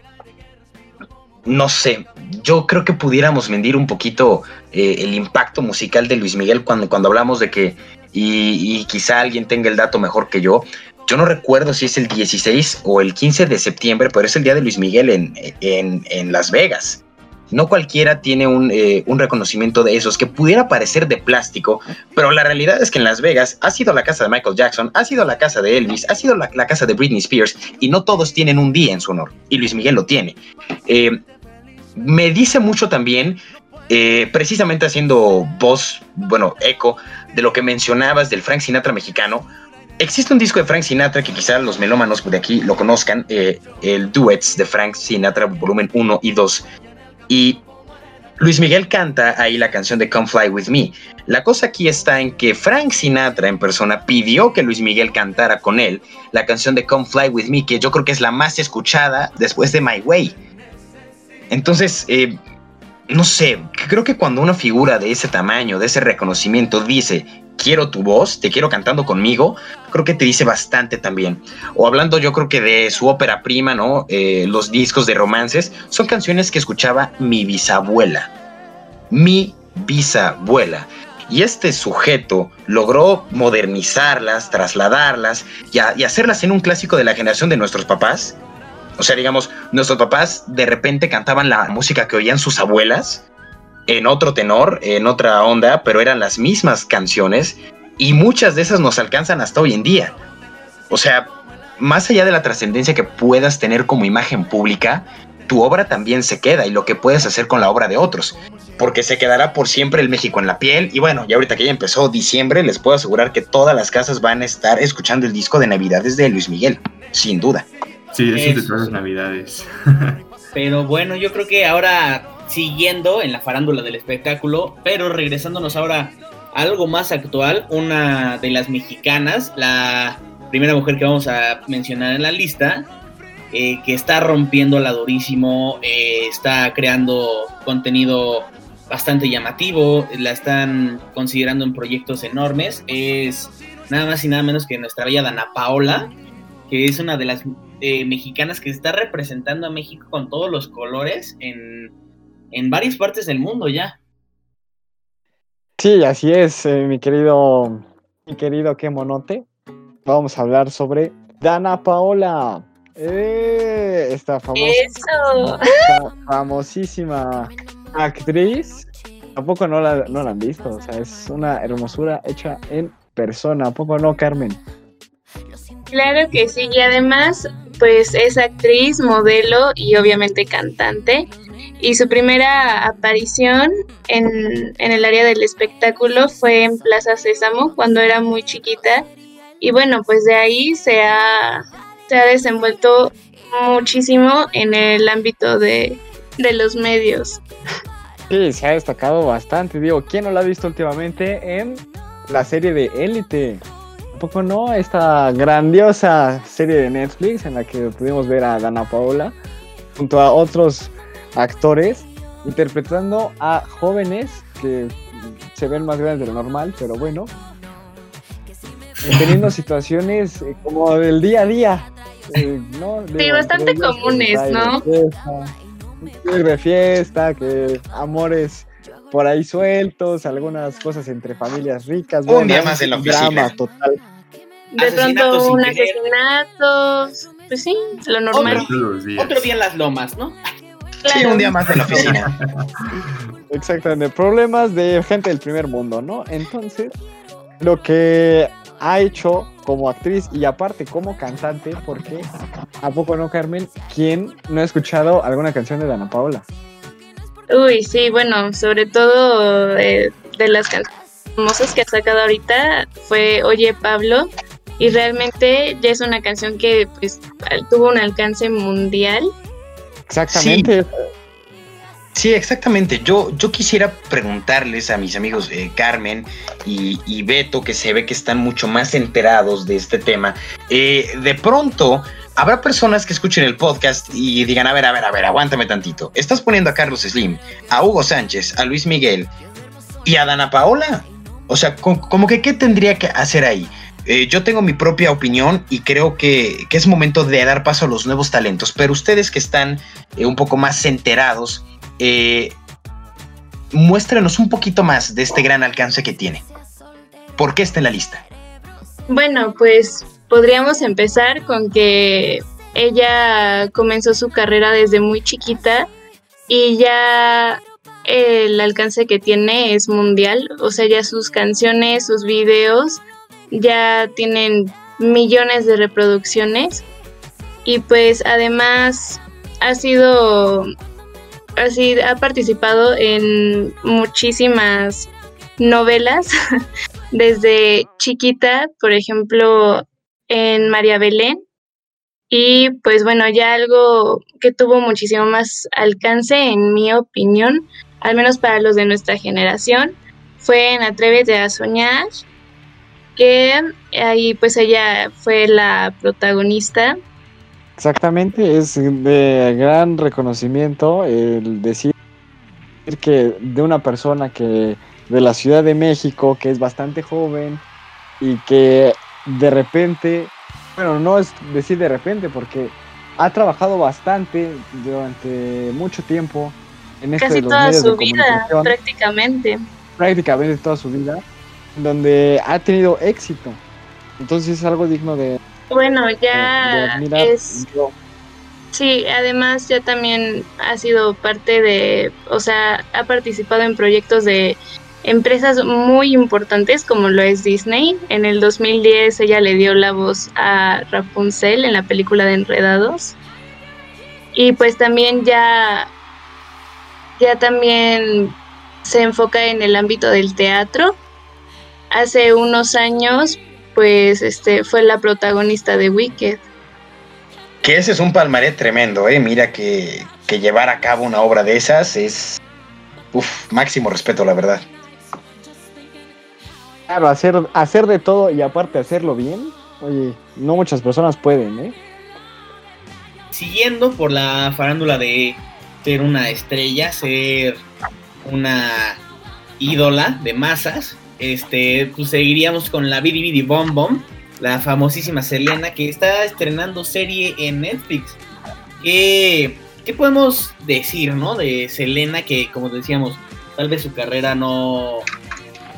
no sé, yo creo que pudiéramos medir un poquito eh, el impacto musical de Luis Miguel cuando, cuando hablamos de que, y, quizá alguien tenga el dato mejor que yo, yo no recuerdo si es el 16 o el 15 de septiembre, pero es el día de Luis Miguel en, en, Las Vegas. No cualquiera tiene un, eh, un, reconocimiento de esos que pudiera parecer de plástico, pero la realidad es que en Las Vegas ha sido la casa de Michael Jackson, ha sido la casa de Elvis, ha sido la, casa de Britney Spears y no todos tienen un día en su honor y Luis Miguel lo tiene. Eh, me dice mucho también, eh, precisamente haciendo voz, bueno, eco de lo que mencionabas del Frank Sinatra mexicano. Existe un disco de Frank Sinatra que quizás los melómanos de aquí lo conozcan, el Duets de Frank Sinatra, volumen 1 y 2. Y Luis Miguel canta ahí la canción de Come Fly With Me. La cosa aquí está en que Frank Sinatra en persona pidió que Luis Miguel cantara con él la canción de Come Fly With Me, que yo creo que es la más escuchada después de My Way. Entonces, eh, no sé, creo que cuando una figura de ese tamaño, de ese reconocimiento, dice, quiero tu voz, te quiero cantando conmigo, creo que te dice bastante también. O hablando yo creo que de su ópera prima, ¿no? Eh, los discos de romances, son canciones que escuchaba mi bisabuela. Mi bisabuela. Y este sujeto logró modernizarlas, trasladarlas y, y hacerlas en un clásico de la generación de nuestros papás o sea, digamos, nuestros papás de repente cantaban la música que oían sus abuelas en otro tenor, en otra onda, pero eran las mismas canciones y muchas de esas nos alcanzan hasta hoy en día. O sea, más allá de la trascendencia que puedas tener como imagen pública, tu obra también se queda y lo que puedes hacer con la obra de otros, porque se quedará por siempre el México en la piel y bueno, ya ahorita que ya empezó diciembre, les puedo asegurar que todas las casas van a estar escuchando el disco de Navidades de Luis Miguel, sin duda. Sí, eso, de todas las navidades. Pero bueno, yo creo que ahora siguiendo en la farándula del espectáculo, pero regresándonos ahora a algo más actual, una de las mexicanas, la primera mujer que vamos a mencionar en la lista, eh, que está rompiendo la durísimo, eh, está creando contenido bastante llamativo, la están considerando en proyectos enormes, es nada más y nada menos que nuestra bella Dana Paola, que es una de las eh, mexicanas que está representando a México con todos los colores en, varias partes del mundo ya. Sí, así es, eh, mi querido, mi querido Kemonote. Vamos a hablar sobre Dana Paola. Eh, esta famosa, Eso. esta famosísima actriz. Tampoco no la, no la han visto, o sea, es una hermosura hecha en persona. ¿A poco no, Carmen? Claro que sí, y además, pues es actriz, modelo y obviamente cantante. Y su primera aparición en, en el área del espectáculo fue en Plaza Sésamo cuando era muy chiquita. Y bueno, pues de ahí se ha, se ha desenvuelto muchísimo en el ámbito de, de los medios. Sí, se ha destacado bastante. Digo, ¿quién no la ha visto últimamente en la serie de Élite? ¿A poco no? Esta grandiosa serie de Netflix en la que pudimos ver a Dana Paola junto a otros actores interpretando a jóvenes que se ven más grandes de lo normal, pero bueno, teniendo situaciones eh, como del día a día. eh, ¿no? Digo, bastante comunes, ¿no? De fiesta, ir de fiesta, que amores por ahí sueltos, algunas cosas entre familias ricas. Un día más en la drama total. De Asesinatos pronto un asesinato, pues sí, lo normal. Días. Otro día en las lomas, ¿no? Sí, un día más en la [laughs] oficina. Exactamente, problemas de gente del primer mundo, ¿no? Entonces, lo que ha hecho como actriz y aparte como cantante, porque ¿a poco no, Carmen? ¿Quién no ha escuchado alguna canción de Dana Paola? Uy, sí, bueno, sobre todo eh, de las canciones famosas que ha sacado ahorita fue Oye Pablo y realmente ya es una canción que pues tuvo un alcance mundial. Exactamente. Sí, exactamente. Yo, yo quisiera preguntarles a mis amigos eh, Carmen y, y Beto, que se ve que están mucho más enterados de este tema. eh, de pronto, habrá personas que escuchen el podcast y digan, a ver, a ver, a ver, aguántame tantito. Estás poniendo a Carlos Slim, a Hugo Sánchez, a Luis Miguel y a Dana Paola. O sea, co- como que, ¿qué tendría que hacer ahí? Eh, yo tengo mi propia opinión y creo que, que es momento de dar paso a los nuevos talentos, pero ustedes que están eh, un poco más enterados, eh, muéstrenos un poquito más de este gran alcance que tiene. ¿Por qué está en la lista? Bueno, pues podríamos empezar con que ella comenzó su carrera desde muy chiquita y ya el alcance que tiene es mundial, o sea, ya sus canciones, sus videos ya tienen millones de reproducciones y pues además ha sido así ha participado en muchísimas novelas [laughs] desde chiquita, por ejemplo, en María Belén. Y pues bueno, ya algo que tuvo muchísimo más alcance, en mi opinión, al menos para los de nuestra generación, fue en Atrévete a Soñar, que ahí pues ella fue la protagonista. Exactamente, es de gran reconocimiento el decir que de una persona que de la Ciudad de México, que es bastante joven y que de repente, bueno, no es decir de repente, porque ha trabajado bastante durante mucho tiempo en esto Casi de los toda medios de su vida, prácticamente. prácticamente toda su vida, donde ha tenido éxito. Entonces es algo digno de, Bueno, de- de ya es Yo- Sí, además ya también ha sido parte de, o sea, ha participado en proyectos de empresas muy importantes como lo es Disney. En el 2010 ella le dio la voz a Rapunzel en la película de Enredados. Y pues también ya, ya también se enfoca en el ámbito del teatro. Hace unos años, pues, este, fue la protagonista de Wicked. Que ese es un palmaré tremendo, ¿eh? Mira que, que llevar a cabo una obra de esas es... Uf, máximo respeto, la verdad. Claro, hacer, hacer de todo y aparte hacerlo bien, oye, no muchas personas pueden, ¿eh? Siguiendo por la farándula de ser una estrella, ser una ídola de masas, este, pues seguiríamos con la Bidi Bidi Bom Bom, la famosísima Selena, que está estrenando serie en Netflix. ¿Qué, qué podemos decir, no? De Selena, que como decíamos, tal vez su carrera no,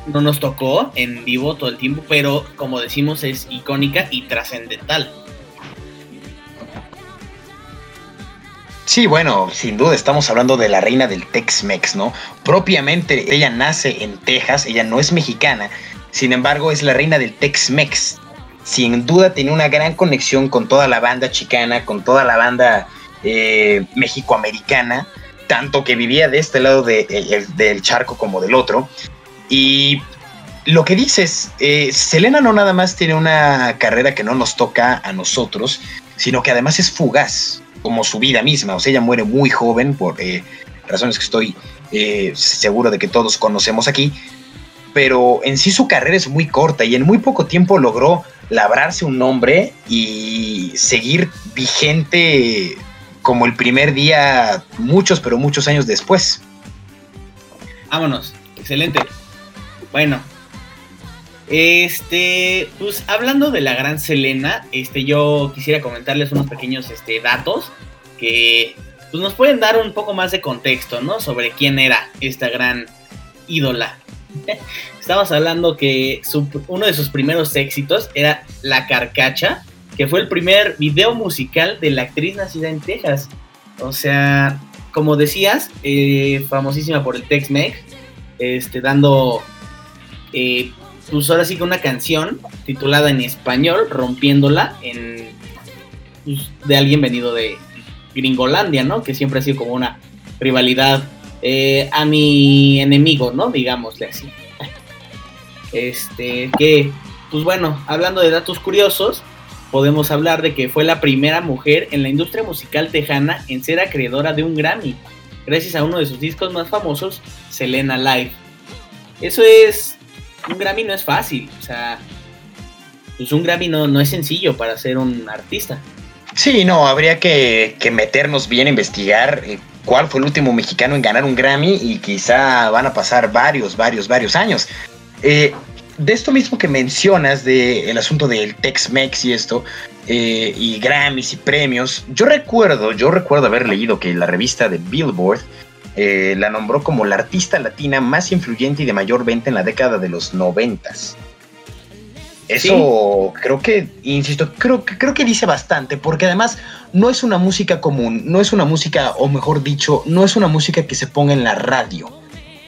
no nos tocó en vivo todo el tiempo, pero como decimos es icónica y trascendental. Sí, bueno, sin duda estamos hablando de la reina del Tex-Mex, ¿no? Propiamente ella nace en Texas, ella no es mexicana, sin embargo es la reina del Tex-Mex. Sin duda tiene una gran conexión con toda la banda chicana, con toda la banda eh, mexicoamericana, tanto que vivía de este lado del charco como del otro. Y lo que dices, eh, Selena no nada más tiene una carrera que no nos toca a nosotros, sino que además es fugaz, como su vida misma. O sea, ella muere muy joven por eh, razones que estoy eh, seguro de que todos conocemos aquí. Pero en sí su carrera es muy corta y en muy poco tiempo logró labrarse un nombre y seguir vigente como el primer día muchos, pero muchos años después. Vámonos, excelente. Bueno, este, pues hablando de la gran Selena, este, yo quisiera comentarles unos pequeños este, datos que pues, nos pueden dar un poco más de contexto, ¿no? Sobre quién era esta gran ídola. [laughs] Estamos hablando que uno de sus primeros éxitos era La Carcacha, que fue el primer video musical de la actriz nacida en Texas. O sea, como decías, eh, famosísima por el Tex-Mex, este, dando eh, pues ahora sí que una canción titulada en español, rompiéndola en pues, de alguien venido de Gringolandia, ¿no? Que siempre ha sido como una rivalidad eh, a mi enemigo, ¿no? Digámosle así. Este, que, pues bueno, hablando de datos curiosos, podemos hablar de que fue la primera mujer en la industria musical tejana en ser acreedora de un Grammy, gracias a uno de sus discos más famosos, Selena Live. Eso es un Grammy no es fácil, o sea, pues un Grammy no, no es sencillo para ser un artista. Sí, no, habría que, meternos bien a investigar eh, cuál fue el último mexicano en ganar un Grammy y quizá van a pasar varios, varios, varios años. Eh, de esto mismo que mencionas, del asunto del Tex-Mex y esto, eh, y Grammys y premios, yo recuerdo, yo recuerdo haber leído que la revista de Billboard eh, la nombró como la artista latina más influyente y de mayor venta en la década de los noventas. Eso creo que, insisto, creo, creo que dice bastante, porque además no es una música común, no es una música, o mejor dicho, no es una música que se ponga en la radio,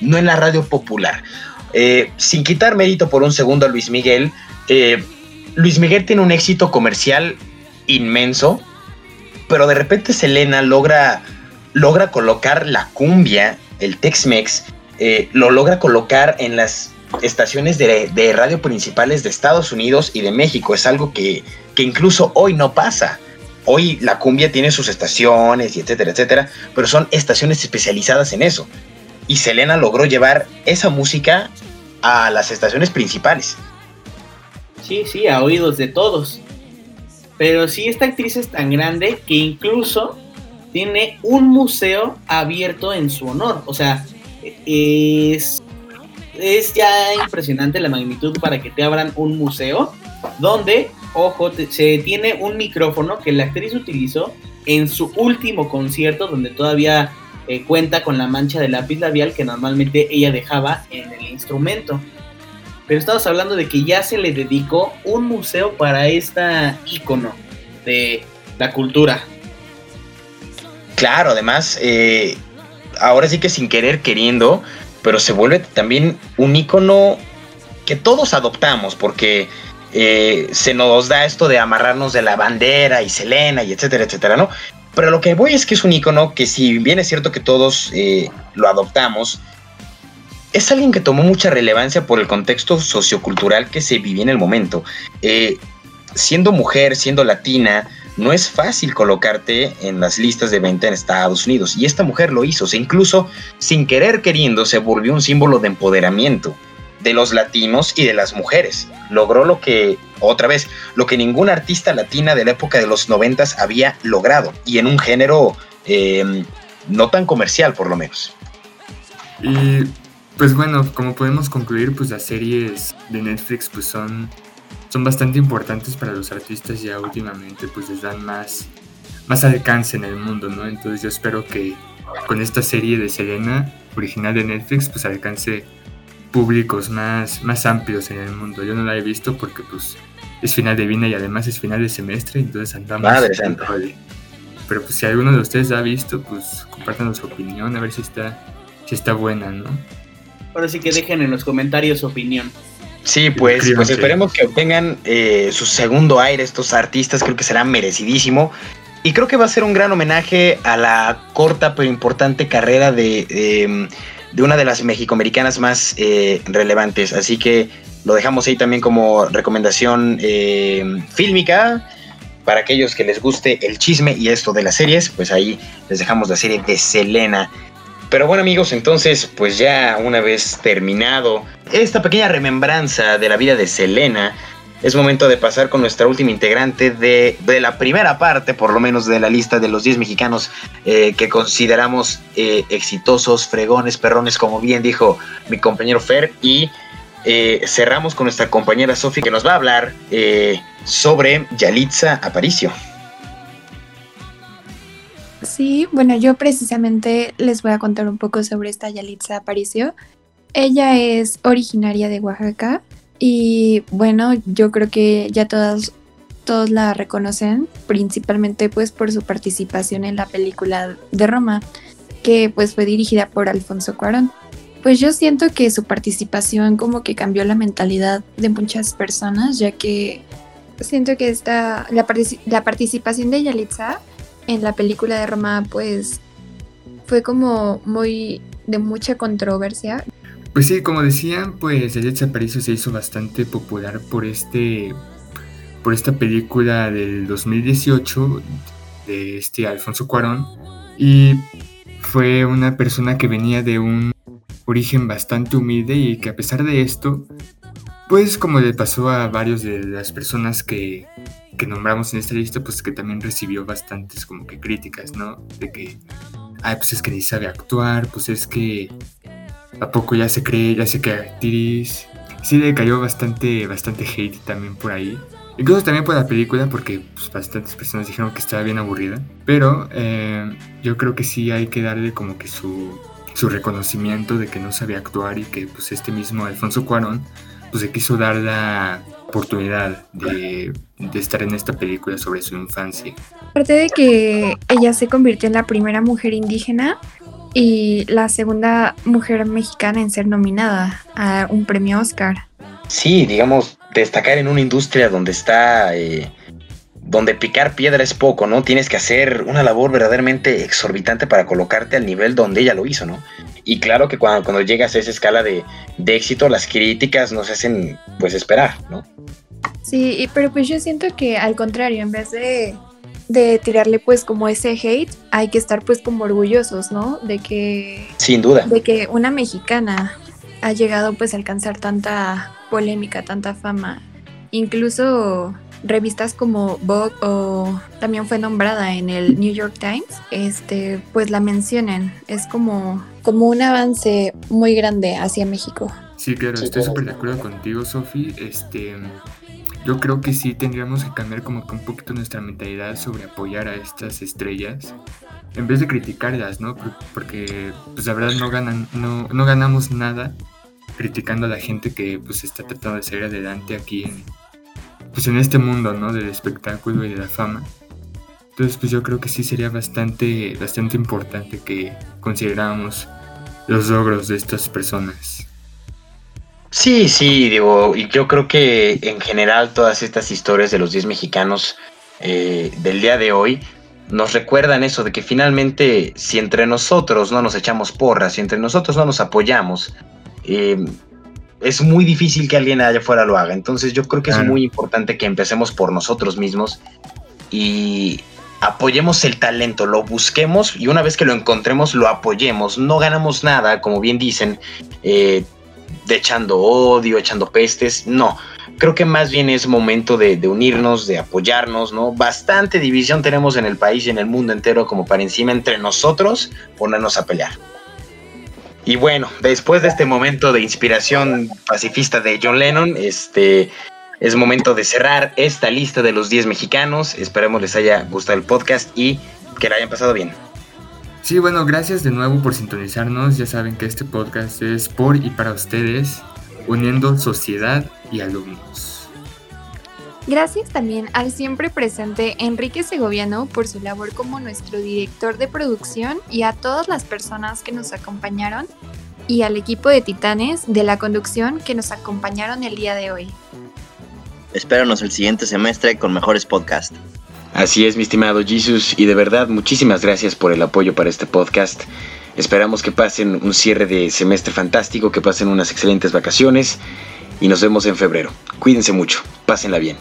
no en la radio popular. Eh, sin quitar mérito por un segundo a Luis Miguel, eh, Luis Miguel tiene un éxito comercial inmenso, pero de repente Selena logra logra colocar la cumbia, el Tex-Mex, eh, lo logra colocar en las estaciones de, radio principales de Estados Unidos y de México. Es algo que, incluso hoy no pasa. Hoy la cumbia tiene sus estaciones y etcétera, etcétera, pero son estaciones especializadas en eso. Y Selena logró llevar esa música a las estaciones principales. Sí, sí, a oídos de todos. Pero sí, esta actriz es tan grande que incluso tiene un museo abierto en su honor. O sea, es, es ya impresionante la magnitud para que te abran un museo donde, ojo, se tiene un micrófono que la actriz utilizó en su último concierto donde todavía eh, cuenta con la mancha de lápiz labial que normalmente ella dejaba en el instrumento. Pero estamos hablando de que ya se le dedicó un museo para esta ícono de la cultura. Claro, además, eh, ahora sí que sin querer queriendo, pero se vuelve también un icono que todos adoptamos, porque eh, se nos da esto de amarrarnos de la bandera y Selena y etcétera, etcétera, ¿no? Pero lo que voy es que es un icono que si bien es cierto que todos eh, lo adoptamos, es alguien que tomó mucha relevancia por el contexto sociocultural que se vivía en el momento. siendo mujer, siendo latina, no es fácil colocarte en las listas de venta en Estados Unidos. Y esta mujer lo hizo, se incluso sin querer queriendo se volvió un símbolo de empoderamiento de los latinos y de las mujeres. Logró lo que, otra vez, lo que ninguna artista latina de la época de los noventas había logrado. Y en un género eh, no tan comercial, por lo menos. Y pues bueno, como podemos concluir, pues las series de Netflix pues son son bastante importantes para los artistas ya últimamente, pues les dan más, más alcance en el mundo, ¿no? Entonces yo espero que con esta serie de Selena, original de Netflix, pues alcance públicos más, más amplios en el mundo. Yo no la he visto porque pues es final de Vina y además es final de semestre, entonces andamos... Madre santa. Pero pues si alguno de ustedes la ha visto, pues compártanos su opinión, a ver si está, si está buena, ¿no? Ahora sí que dejen en los comentarios su opinión. Sí, pues, pues esperemos que obtengan eh, su segundo aire estos artistas, creo que será merecidísimo. Y creo que va a ser un gran homenaje a la corta pero importante carrera de, eh, de una de las mexicoamericanas más eh, relevantes. Así que lo dejamos ahí también como recomendación eh, fílmica. Para aquellos que les guste el chisme y esto de las series, pues ahí les dejamos la serie de Selena. Pero bueno amigos, entonces pues ya una vez terminado esta pequeña remembranza de la vida de Selena, es momento de pasar con nuestra última integrante de, de la primera parte, por lo menos de la lista de los 10 mexicanos eh, que consideramos eh, exitosos, fregones, perrones, como bien dijo mi compañero Fer. Y eh, cerramos con nuestra compañera Sofi que nos va a hablar sobre Yalitza Aparicio. Sí, bueno, yo precisamente les voy a contar un poco sobre esta Yalitza Aparicio. Ella es originaria de Oaxaca y bueno, yo creo que ya todos, todos la reconocen, principalmente pues por su participación en la película de Roma, que pues fue dirigida por Alfonso Cuarón. Pues yo siento que su participación como que cambió la mentalidad de muchas personas, ya que siento que esta, la, la participación de Yalitza en la película de Roma pues fue como muy de mucha controversia. Pues sí, como decían, pues Yalitza Aparicio se hizo bastante popular por este por esta película del 2018 de este Alfonso Cuarón y fue una persona que venía de un origen bastante humilde y que a pesar de esto, pues como le pasó a varios de las personas que, que nombramos en esta lista, pues que también recibió bastantes como que críticas, ¿no? De que, ay, pues es que ni sabe actuar, pues es que ¿A poco ya se cree, ya se cree actriz? Sí le cayó bastante, bastante hate también por ahí. Incluso también por la película, porque pues, bastantes personas dijeron que estaba bien aburrida. Pero eh, yo creo que sí hay que darle como que su, su reconocimiento de que no sabía actuar y que pues este mismo Alfonso Cuarón pues le quiso dar la oportunidad de, de estar en esta película sobre su infancia. Aparte de que ella se convirtió en la primera mujer indígena y la segunda mujer mexicana en ser nominada a un premio Oscar. Sí, digamos, destacar en una industria donde está, eh, donde picar piedra es poco, ¿no? Tienes que hacer una labor verdaderamente exorbitante para colocarte al nivel donde ella lo hizo, ¿no? Y claro que cuando, cuando llegas a esa escala de, de éxito, las críticas nos hacen, pues, esperar, ¿no? Sí, y- pero pues yo siento que al contrario, en vez de, de tirarle pues como ese hate, hay que estar pues como orgullosos, ¿no? De que, Sin duda. de que una mexicana ha llegado pues a alcanzar tanta polémica, tanta fama. Incluso revistas como Vogue o también fue nombrada en el New York Times, este, pues la mencionan. Es como, como un avance muy grande hacia México. Sí, claro, Sí, estoy súper de acuerdo contigo, Sofi. Este, yo creo que sí tendríamos que cambiar como que un poquito nuestra mentalidad sobre apoyar a estas estrellas en vez de criticarlas, ¿no? Por- Porque, pues la verdad no ganan, no, no ganamos nada criticando a la gente que pues está tratando de salir adelante aquí en, pues en este mundo, ¿no? Del espectáculo y de la fama. Entonces, pues yo creo que sí sería bastante, bastante importante que consideráramos los logros de estas personas. Sí, sí, digo, y yo creo que en general todas estas historias de los 10 mexicanos eh, del día de hoy nos recuerdan eso de que finalmente si entre nosotros no nos echamos porras, si entre nosotros no nos apoyamos, eh, es muy difícil que alguien allá afuera lo haga. Entonces yo creo que es muy importante que empecemos por nosotros mismos y apoyemos el talento, lo busquemos y una vez que lo encontremos lo apoyemos. No ganamos nada, como bien dicen, eh, de echando odio, echando pestes, no. Creo que más bien es momento de, de unirnos, de apoyarnos, ¿no? Bastante división tenemos en el país y en el mundo entero como para encima entre nosotros ponernos a pelear. Y bueno, después de este momento de inspiración pacifista de John Lennon, este es momento de cerrar esta lista de los 10 mexicanos. Esperemos les haya gustado el podcast y que la hayan pasado bien. Sí, bueno, gracias de nuevo por sintonizarnos. Ya saben que este podcast es por y para ustedes, uniendo sociedad y alumnos. Gracias también al siempre presente Enrique Segoviano por su labor como nuestro director de producción y a todas las personas que nos acompañaron y al equipo de Titanes de la conducción que nos acompañaron el día de hoy. Espéranos el siguiente semestre con mejores podcasts. Así es, mi estimado Jesus, y de verdad muchísimas gracias por el apoyo para este podcast. Esperamos que pasen un cierre de semestre fantástico, que pasen unas excelentes vacaciones y nos vemos en febrero. Cuídense mucho, pásenla bien.